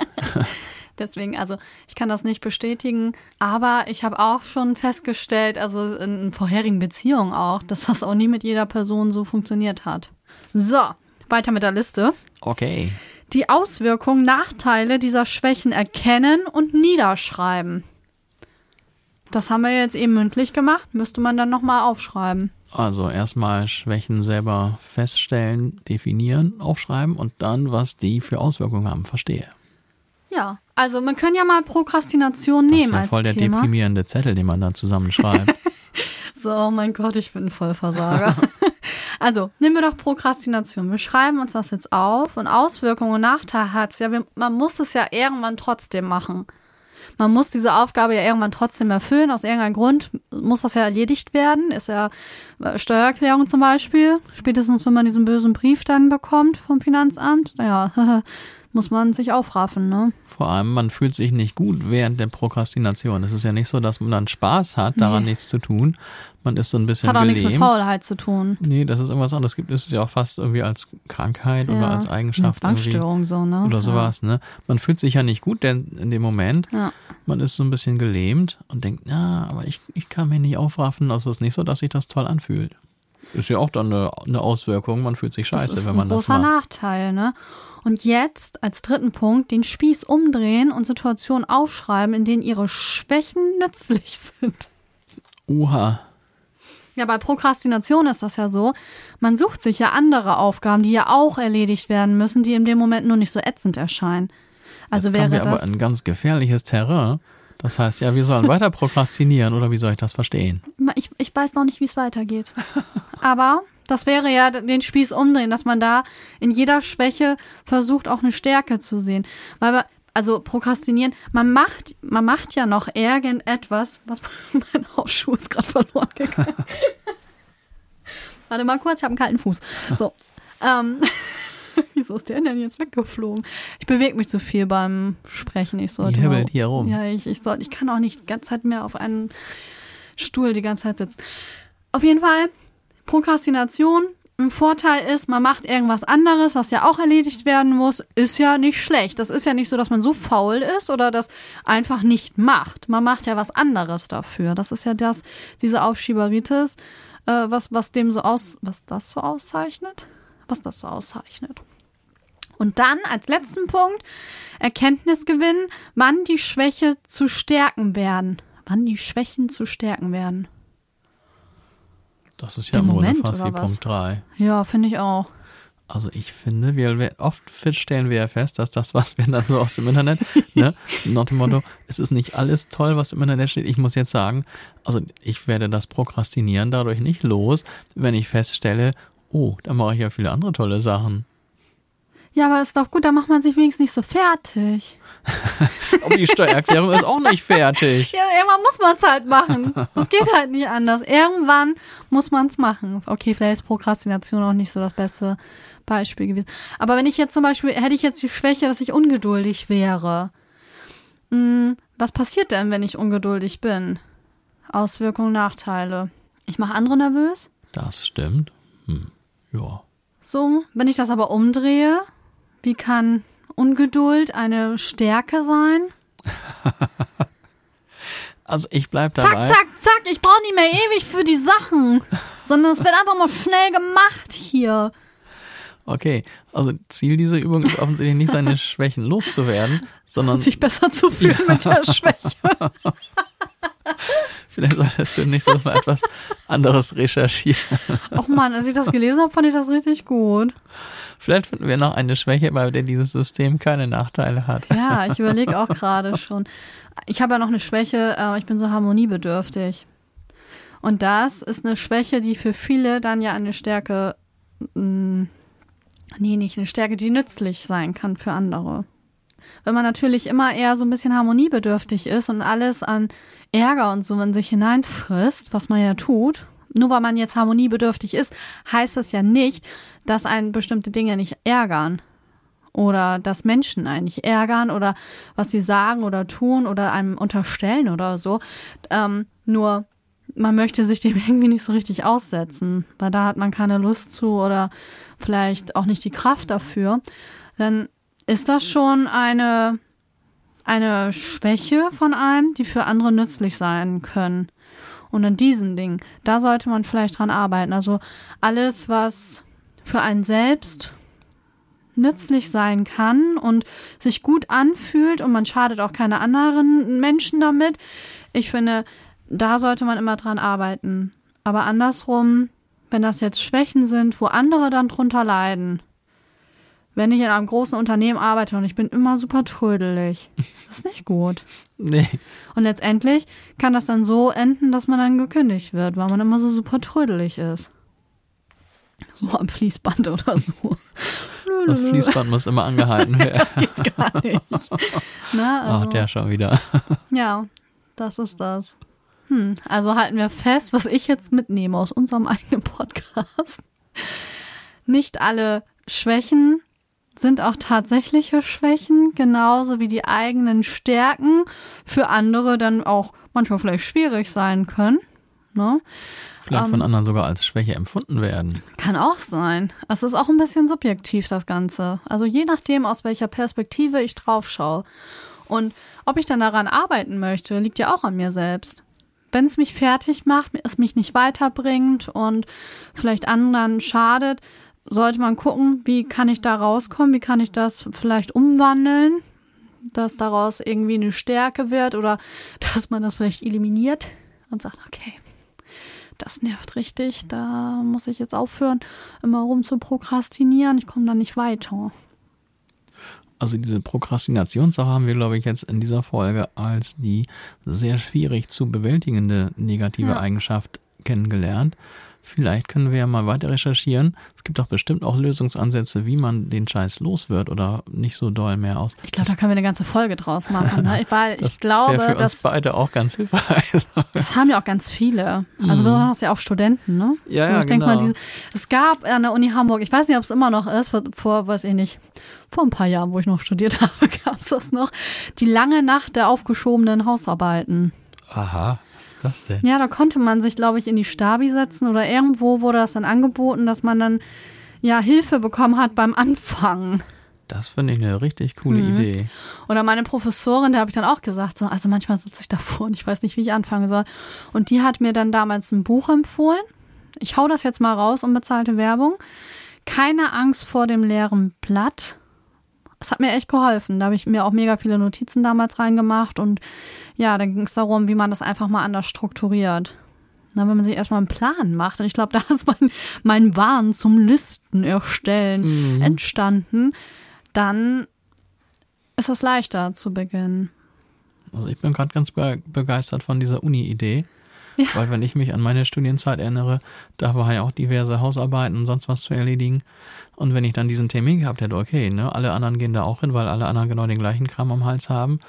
[SPEAKER 1] Deswegen, also ich kann das nicht bestätigen, aber ich habe auch schon festgestellt, also in vorherigen Beziehungen auch, dass das auch nie mit jeder Person so funktioniert hat. So, weiter mit der Liste.
[SPEAKER 2] Okay.
[SPEAKER 1] Die Auswirkungen, Nachteile dieser Schwächen erkennen und niederschreiben. Das haben wir jetzt eben mündlich gemacht, müsste man dann nochmal aufschreiben.
[SPEAKER 2] Also erstmal Schwächen selber feststellen, definieren, aufschreiben und dann, was die für Auswirkungen haben, verstehe.
[SPEAKER 1] Ja, also man kann ja mal Prokrastination
[SPEAKER 2] Das
[SPEAKER 1] nehmen
[SPEAKER 2] ist ja
[SPEAKER 1] als
[SPEAKER 2] voll der
[SPEAKER 1] Thema.
[SPEAKER 2] deprimierende Zettel, den man da zusammenschreibt.
[SPEAKER 1] So, oh mein Gott, ich bin ein Vollversager. also, nehmen wir doch Prokrastination. Wir schreiben uns das jetzt auf und Auswirkungen und Nachteile hat's ja. Wir, man muss es ja irgendwann trotzdem machen. Man muss diese Aufgabe ja irgendwann trotzdem erfüllen. Aus irgendeinem Grund muss das ja erledigt werden. Ist ja äh, Steuererklärung zum Beispiel. Spätestens, wenn man diesen bösen Brief dann bekommt vom Finanzamt. Naja, muss man sich aufraffen, ne?
[SPEAKER 2] Vor allem, man fühlt sich nicht gut während der Prokrastination. Es ist ja nicht so, dass man dann Spaß hat, daran
[SPEAKER 1] Nee.
[SPEAKER 2] nichts zu tun. Man ist so ein
[SPEAKER 1] Das
[SPEAKER 2] bisschen
[SPEAKER 1] hat auch nichts mit
[SPEAKER 2] gelähmt.
[SPEAKER 1] Faulheit zu tun.
[SPEAKER 2] Nee, das ist irgendwas anderes. Es gibt es ja auch fast irgendwie als Krankheit oder als
[SPEAKER 1] Eine
[SPEAKER 2] Eigenschaft irgendwie
[SPEAKER 1] Zwangsstörung so, ne?
[SPEAKER 2] oder sowas. Ne? Man fühlt sich ja nicht gut denn in dem Moment.
[SPEAKER 1] Ja.
[SPEAKER 2] Man ist so ein bisschen gelähmt und denkt, na, aber ich, ich kann mich nicht aufraffen. Also es ist nicht so, dass sich das toll anfühlt. Ist ja auch dann eine, eine Auswirkung. Man fühlt sich
[SPEAKER 1] Das
[SPEAKER 2] scheiße,
[SPEAKER 1] ist
[SPEAKER 2] wenn
[SPEAKER 1] ein
[SPEAKER 2] man das
[SPEAKER 1] großer
[SPEAKER 2] macht.
[SPEAKER 1] Nachteil, ne? Und jetzt als dritten Punkt den Spieß umdrehen und Situationen aufschreiben, in denen ihre Schwächen nützlich sind.
[SPEAKER 2] Oha.
[SPEAKER 1] Ja, bei Prokrastination ist das ja so. Man sucht sich ja andere Aufgaben, die ja auch erledigt werden müssen, die in dem Moment nur nicht so ätzend erscheinen. Also
[SPEAKER 2] Jetzt
[SPEAKER 1] wäre
[SPEAKER 2] wir aber
[SPEAKER 1] das.
[SPEAKER 2] ein ganz gefährliches Terrain. Das heißt ja, wir sollen weiter prokrastinieren oder wie soll ich das verstehen?
[SPEAKER 1] Ich, weiß noch nicht, wie es weitergeht. Aber das wäre ja den Spieß umdrehen, dass man da in jeder Schwäche versucht, auch eine Stärke zu sehen. Weil wir, also prokrastinieren, man macht, man macht ja noch irgendetwas, was mein Hausschuh ist gerade verloren gegangen. Warte mal kurz, ich habe einen kalten Fuß. So. Ähm, wieso ist der denn jetzt weggeflogen? Ich bewege mich zu viel beim Sprechen. Ich sollte
[SPEAKER 2] Die hibbelt hier rum.
[SPEAKER 1] Ja, ich, ich, soll, ich kann auch nicht die ganze Zeit mehr auf einen Stuhl die ganze Zeit sitzen. Auf jeden Fall, Prokrastination. Ein Vorteil ist, man macht irgendwas anderes, was ja auch erledigt werden muss, ist ja nicht schlecht. Das ist ja nicht so, dass man so faul ist oder das einfach nicht macht. Man macht ja was anderes dafür. Das ist ja das, diese Aufschieberitis, äh, was, was dem so aus, was das so auszeichnet? Was das so auszeichnet. Und dann als letzten Punkt Erkenntnis gewinnen, wann die Schwäche zu stärken werden. Wann die Schwächen zu stärken werden.
[SPEAKER 2] Das ist ja im
[SPEAKER 1] Moment,
[SPEAKER 2] fast wie? Punkt 3.
[SPEAKER 1] Ja, finde ich auch.
[SPEAKER 2] Also ich finde, wir oft stellen wir ja fest, dass das, was wir dann so aus dem Internet, ne, nach dem Motto, es ist nicht alles toll, was im Internet steht. Ich muss jetzt sagen, also ich werde das Prokrastinieren dadurch nicht los, wenn ich feststelle, oh, da mache ich ja viele andere tolle Sachen.
[SPEAKER 1] Ja, aber ist doch gut, da macht man sich wenigstens nicht so fertig.
[SPEAKER 2] Aber die Steuererklärung ist auch nicht fertig.
[SPEAKER 1] Ja, irgendwann muss man es halt machen. Das geht halt nicht anders. Irgendwann muss man es machen. Okay, vielleicht ist Prokrastination auch nicht so das beste Beispiel gewesen. Aber wenn ich jetzt zum Beispiel, hätte ich jetzt die Schwäche, dass ich ungeduldig wäre. Hm, was passiert denn, wenn ich ungeduldig bin? Auswirkungen, Nachteile. Ich mache andere nervös.
[SPEAKER 2] Das stimmt. Hm. Ja.
[SPEAKER 1] So, wenn ich das aber umdrehe, wie kann Ungeduld eine Stärke sein?
[SPEAKER 2] Also ich bleib
[SPEAKER 1] Zack,
[SPEAKER 2] dabei.
[SPEAKER 1] zack, zack, ich brauche nicht mehr ewig für die Sachen, sondern es wird einfach mal schnell gemacht hier.
[SPEAKER 2] Okay, also Ziel dieser Übung ist offensichtlich nicht seine Schwächen loszuwerden, sondern
[SPEAKER 1] sich besser zu fühlen mit der Schwäche.
[SPEAKER 2] vielleicht solltest du nächstes Mal etwas anderes recherchieren.
[SPEAKER 1] Och man, als ich das gelesen habe, fand ich das richtig gut.
[SPEAKER 2] Vielleicht finden wir noch eine Schwäche, bei der dieses System keine Nachteile hat.
[SPEAKER 1] Ja, ich überlege auch gerade schon. Ich habe ja noch eine Schwäche, äh, ich bin so harmoniebedürftig. Und das ist eine Schwäche, die für viele dann ja eine Stärke mh, Nee, nicht eine Stärke, die nützlich sein kann für andere. Wenn man natürlich immer eher so ein bisschen harmoniebedürftig ist und alles an Ärger und so in sich hineinfrisst, was man ja tut, nur weil man jetzt harmoniebedürftig ist, heißt das ja nicht, dass einen bestimmte Dinge nicht ärgern. Oder dass Menschen einen nicht ärgern oder was sie sagen oder tun oder einem unterstellen oder so. Ähm, nur man möchte sich dem irgendwie nicht so richtig aussetzen, weil da hat man keine Lust zu oder vielleicht auch nicht die Kraft dafür. Dann ist das schon eine, eine Schwäche von einem, die für andere nützlich sein können. Und an diesen Dingen, da sollte man vielleicht dran arbeiten. Also alles, was für einen selbst nützlich sein kann und sich gut anfühlt und man schadet auch keine anderen Menschen damit. Ich finde, da sollte man immer dran arbeiten. Aber andersrum, wenn das jetzt Schwächen sind, wo andere dann drunter leiden, wenn ich in einem großen Unternehmen arbeite und ich bin immer super trödelig. Das ist nicht gut.
[SPEAKER 2] Nee.
[SPEAKER 1] Und letztendlich kann das dann so enden, dass man dann gekündigt wird, weil man immer so super trödelig ist. So am Fließband oder so.
[SPEAKER 2] Das Fließband muss immer angehalten werden.
[SPEAKER 1] das geht gar nicht. Na, also,
[SPEAKER 2] Ach, der schon wieder.
[SPEAKER 1] Ja, das ist das. Hm, also halten wir fest, was ich jetzt mitnehme aus unserem eigenen Podcast. Nicht alle Schwächen sind auch tatsächliche Schwächen, genauso wie die eigenen Stärken für andere dann auch manchmal vielleicht schwierig sein können. Ne?
[SPEAKER 2] Vielleicht von anderen sogar als Schwäche empfunden werden.
[SPEAKER 1] Kann auch sein. Es ist auch ein bisschen subjektiv, das Ganze. Also je nachdem, aus welcher Perspektive ich drauf schaue. Und ob ich dann daran arbeiten möchte, liegt ja auch an mir selbst. Wenn es mich fertig macht, es mich nicht weiterbringt und vielleicht anderen schadet, sollte man gucken, wie kann ich da rauskommen, wie kann ich das vielleicht umwandeln, dass daraus irgendwie eine Stärke wird oder dass man das vielleicht eliminiert und sagt, okay, das nervt richtig, da muss ich jetzt aufhören, immer rum zu prokrastinieren, ich komme da nicht weiter.
[SPEAKER 2] Also diese Prokrastinationssache haben wir, glaube ich, jetzt in dieser Folge als die sehr schwierig zu bewältigende negative
[SPEAKER 1] Ja.
[SPEAKER 2] Eigenschaft kennengelernt. Vielleicht können wir ja mal weiter recherchieren. Es gibt doch bestimmt auch Lösungsansätze, wie man den Scheiß los wird oder nicht so doll mehr aus.
[SPEAKER 1] Ich glaube, da können wir eine ganze Folge draus machen, ne? Ich- weil
[SPEAKER 2] das
[SPEAKER 1] ich glaube,
[SPEAKER 2] für uns
[SPEAKER 1] dass
[SPEAKER 2] beide auch ganz hilfreich.
[SPEAKER 1] Das haben ja auch ganz viele. Also besonders ja auch Studenten, ne?
[SPEAKER 2] Ja,
[SPEAKER 1] so,
[SPEAKER 2] ja,
[SPEAKER 1] ich denk mal,
[SPEAKER 2] genau.
[SPEAKER 1] diese, es gab an der Uni Hamburg, ich weiß nicht, ob es immer noch ist, vor, vor, weiß ich nicht, vor ein paar Jahren, wo ich noch studiert habe, gab es das noch, die lange Nacht der aufgeschobenen Hausarbeiten.
[SPEAKER 2] Aha, das denn?
[SPEAKER 1] Ja, da konnte man sich, glaube ich, in die Stabi setzen oder irgendwo wurde das dann angeboten, dass man dann ja Hilfe bekommen hat beim Anfangen.
[SPEAKER 2] Das finde ich eine richtig coole
[SPEAKER 1] Mhm.
[SPEAKER 2] Idee.
[SPEAKER 1] Oder meine Professorin, der habe ich dann auch gesagt, so, also manchmal sitze ich davor und ich weiß nicht, wie ich anfangen soll. Und die hat mir dann damals ein Buch empfohlen. Ich hau das jetzt mal raus, unbezahlte Werbung. Keine Angst vor dem leeren Blatt. Es hat mir echt geholfen. Da habe ich mir auch mega viele Notizen damals reingemacht und ja, dann ging es darum, wie man das einfach mal anders strukturiert. Na, wenn man sich erstmal einen Plan macht, und ich glaube, da ist mein, mein Wahn zum Listen erstellen entstanden, dann ist es leichter zu beginnen.
[SPEAKER 2] Also ich bin gerade ganz be begeistert von dieser Uni-Idee.
[SPEAKER 1] Ja.
[SPEAKER 2] Weil wenn ich mich an meine Studienzeit erinnere, da war ja auch diverse Hausarbeiten und sonst was zu erledigen. Und wenn ich dann diesen Termin gehabt hätte, okay, ne, alle anderen gehen da auch hin, weil alle anderen genau den gleichen Kram am Hals haben,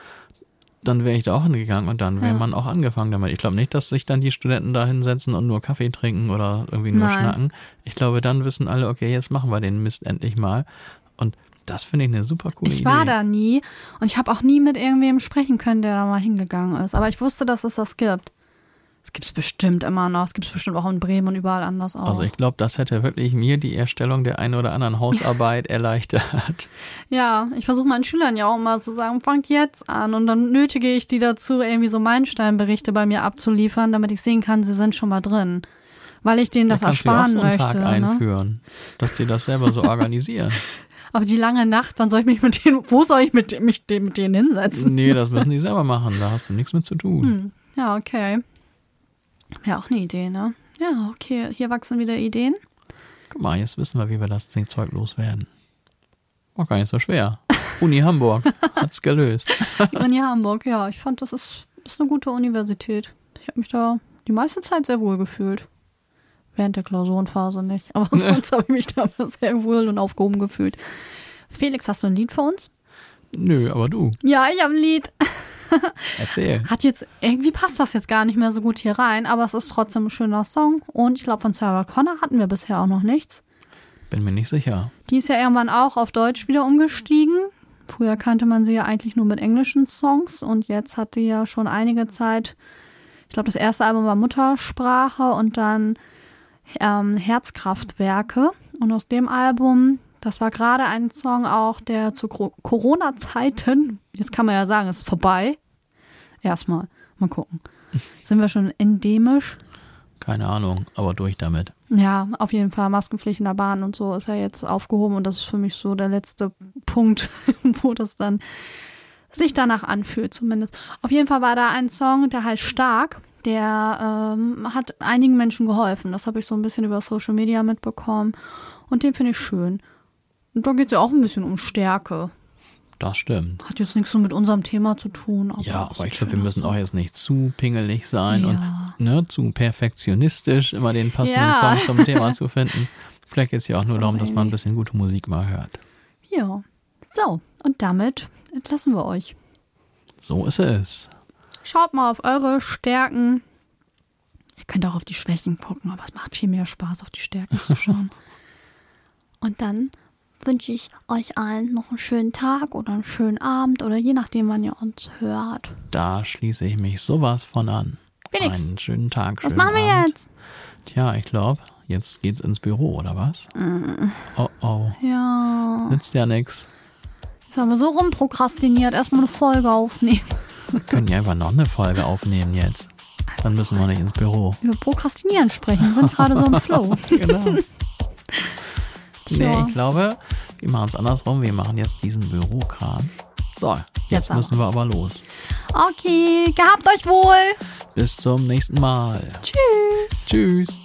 [SPEAKER 2] dann wäre ich da auch hingegangen und dann wäre
[SPEAKER 1] Ja.
[SPEAKER 2] man auch angefangen damit. Ich glaube nicht, dass sich dann die Studenten da hinsetzen und nur Kaffee trinken oder irgendwie nur
[SPEAKER 1] Nein.
[SPEAKER 2] schnacken. Ich glaube, dann wissen alle, okay, jetzt machen wir den Mist endlich mal. Und das finde ich eine super coole
[SPEAKER 1] Ich
[SPEAKER 2] Idee.
[SPEAKER 1] war da nie und ich habe auch nie mit irgendwem sprechen können, der da mal hingegangen ist. Aber ich wusste, dass es das gibt. Es gibt es bestimmt immer noch. Es gibt es bestimmt auch in Bremen und überall anders auch.
[SPEAKER 2] Also ich glaube, das hätte wirklich mir die Erstellung der einen oder anderen Hausarbeit erleichtert.
[SPEAKER 1] ja, ich versuche meinen Schülern ja auch mal zu sagen, fangt jetzt an. Und dann nötige ich die dazu, irgendwie so Meilensteinberichte bei mir abzuliefern, damit ich sehen kann, sie sind schon mal drin. Weil ich denen das
[SPEAKER 2] da kannst du auch
[SPEAKER 1] ersparen
[SPEAKER 2] so einen
[SPEAKER 1] möchte.
[SPEAKER 2] Tag
[SPEAKER 1] Ne?
[SPEAKER 2] einführen, dass die das selber so organisieren.
[SPEAKER 1] Aber die lange Nacht, wann soll ich mich mit denen, wo soll ich mit, mich mit denen hinsetzen?
[SPEAKER 2] nee, das müssen die selber machen, da hast du nichts mit zu tun.
[SPEAKER 1] Hm, ja, okay. Wäre auch eine Idee, ne? Ja, okay. Hier wachsen wieder Ideen.
[SPEAKER 2] Guck mal, jetzt wissen wir, wie wir das Ding Zeug loswerden. War gar nicht so schwer. Uni Hamburg hat's gelöst.
[SPEAKER 1] Die Uni Hamburg, ja, ich fand, das ist, ist eine gute Universität. Ich habe mich da die meiste Zeit sehr wohl gefühlt. während der Klausurenphase nicht. Aber sonst habe ich mich da sehr wohl und aufgehoben gefühlt. Felix, hast du ein Lied für uns?
[SPEAKER 2] Nö, aber du.
[SPEAKER 1] Ja, ich habe ein Lied.
[SPEAKER 2] Erzähl.
[SPEAKER 1] Hat jetzt, irgendwie passt das jetzt gar nicht mehr so gut hier rein, aber es ist trotzdem ein schöner Song. Und ich glaube, von Sarah Connor hatten wir bisher auch noch nichts.
[SPEAKER 2] Bin mir nicht sicher.
[SPEAKER 1] Die ist ja irgendwann auch auf Deutsch wieder umgestiegen. Früher kannte man sie ja eigentlich nur mit englischen Songs und jetzt hat sie ja schon einige Zeit, ich glaube, das erste Album war Muttersprache und dann ähm, Herzkraftwerke. Und aus dem Album, das war gerade ein Song auch, der zu Cor- Corona-Zeiten, jetzt kann man ja sagen, ist vorbei. Erstmal, mal gucken. Sind wir schon endemisch?
[SPEAKER 2] Keine Ahnung, aber durch damit.
[SPEAKER 1] Ja, auf jeden Fall Maskenpflicht in der Bahn und so ist ja jetzt aufgehoben und das ist für mich so der letzte Punkt, wo das dann sich danach anfühlt zumindest. Auf jeden Fall war da ein Song, der heißt Stark. Der ähm, hat einigen Menschen geholfen. Das habe ich so ein bisschen über Social Media mitbekommen und den finde ich schön. Und da geht es ja auch ein bisschen um Stärke.
[SPEAKER 2] Das stimmt.
[SPEAKER 1] Hat jetzt nichts so mit unserem Thema zu tun. Aber
[SPEAKER 2] Ja, aber ich glaube, wir müssen auch jetzt nicht zu pingelig sein
[SPEAKER 1] Ja.
[SPEAKER 2] und ne, zu perfektionistisch immer den passenden
[SPEAKER 1] Ja.
[SPEAKER 2] Song zum Thema zu finden. Vielleicht geht es ja auch nur
[SPEAKER 1] So
[SPEAKER 2] darum, dass man ein bisschen gute Musik mal hört.
[SPEAKER 1] Ja. So, und damit entlassen wir euch.
[SPEAKER 2] So ist es.
[SPEAKER 1] Schaut mal auf eure Stärken. Ihr könnt auch auf die Schwächen gucken, aber es macht viel mehr Spaß, auf die Stärken zu schauen. Und dann wünsche ich euch allen noch einen schönen Tag oder einen schönen Abend oder je nachdem, wann ihr uns hört.
[SPEAKER 2] Da schließe ich mich sowas von an.
[SPEAKER 1] Felix,
[SPEAKER 2] Einen schönen Tag,
[SPEAKER 1] Was
[SPEAKER 2] schönen
[SPEAKER 1] machen wir
[SPEAKER 2] Abend.
[SPEAKER 1] jetzt?
[SPEAKER 2] Tja, ich glaube, jetzt geht's ins Büro, oder was?
[SPEAKER 1] Mm.
[SPEAKER 2] Oh oh,
[SPEAKER 1] Ja,
[SPEAKER 2] nützt ja nix.
[SPEAKER 1] jetzt haben wir so rumprokrastiniert. Erstmal eine Folge aufnehmen.
[SPEAKER 2] Wir können ja einfach noch eine Folge aufnehmen jetzt. Dann müssen wir nicht ins Büro.
[SPEAKER 1] Über Prokrastinieren sprechen. Wir sind gerade so im Flow.
[SPEAKER 2] Genau.
[SPEAKER 1] Tja.
[SPEAKER 2] Nee, ich glaube, wir machen es andersrum. Wir machen jetzt diesen Bürokram. So, jetzt,
[SPEAKER 1] Jetzt
[SPEAKER 2] müssen wir aber los.
[SPEAKER 1] Okay, gehabt euch wohl.
[SPEAKER 2] Bis zum nächsten Mal.
[SPEAKER 1] Tschüss.
[SPEAKER 2] Tschüss.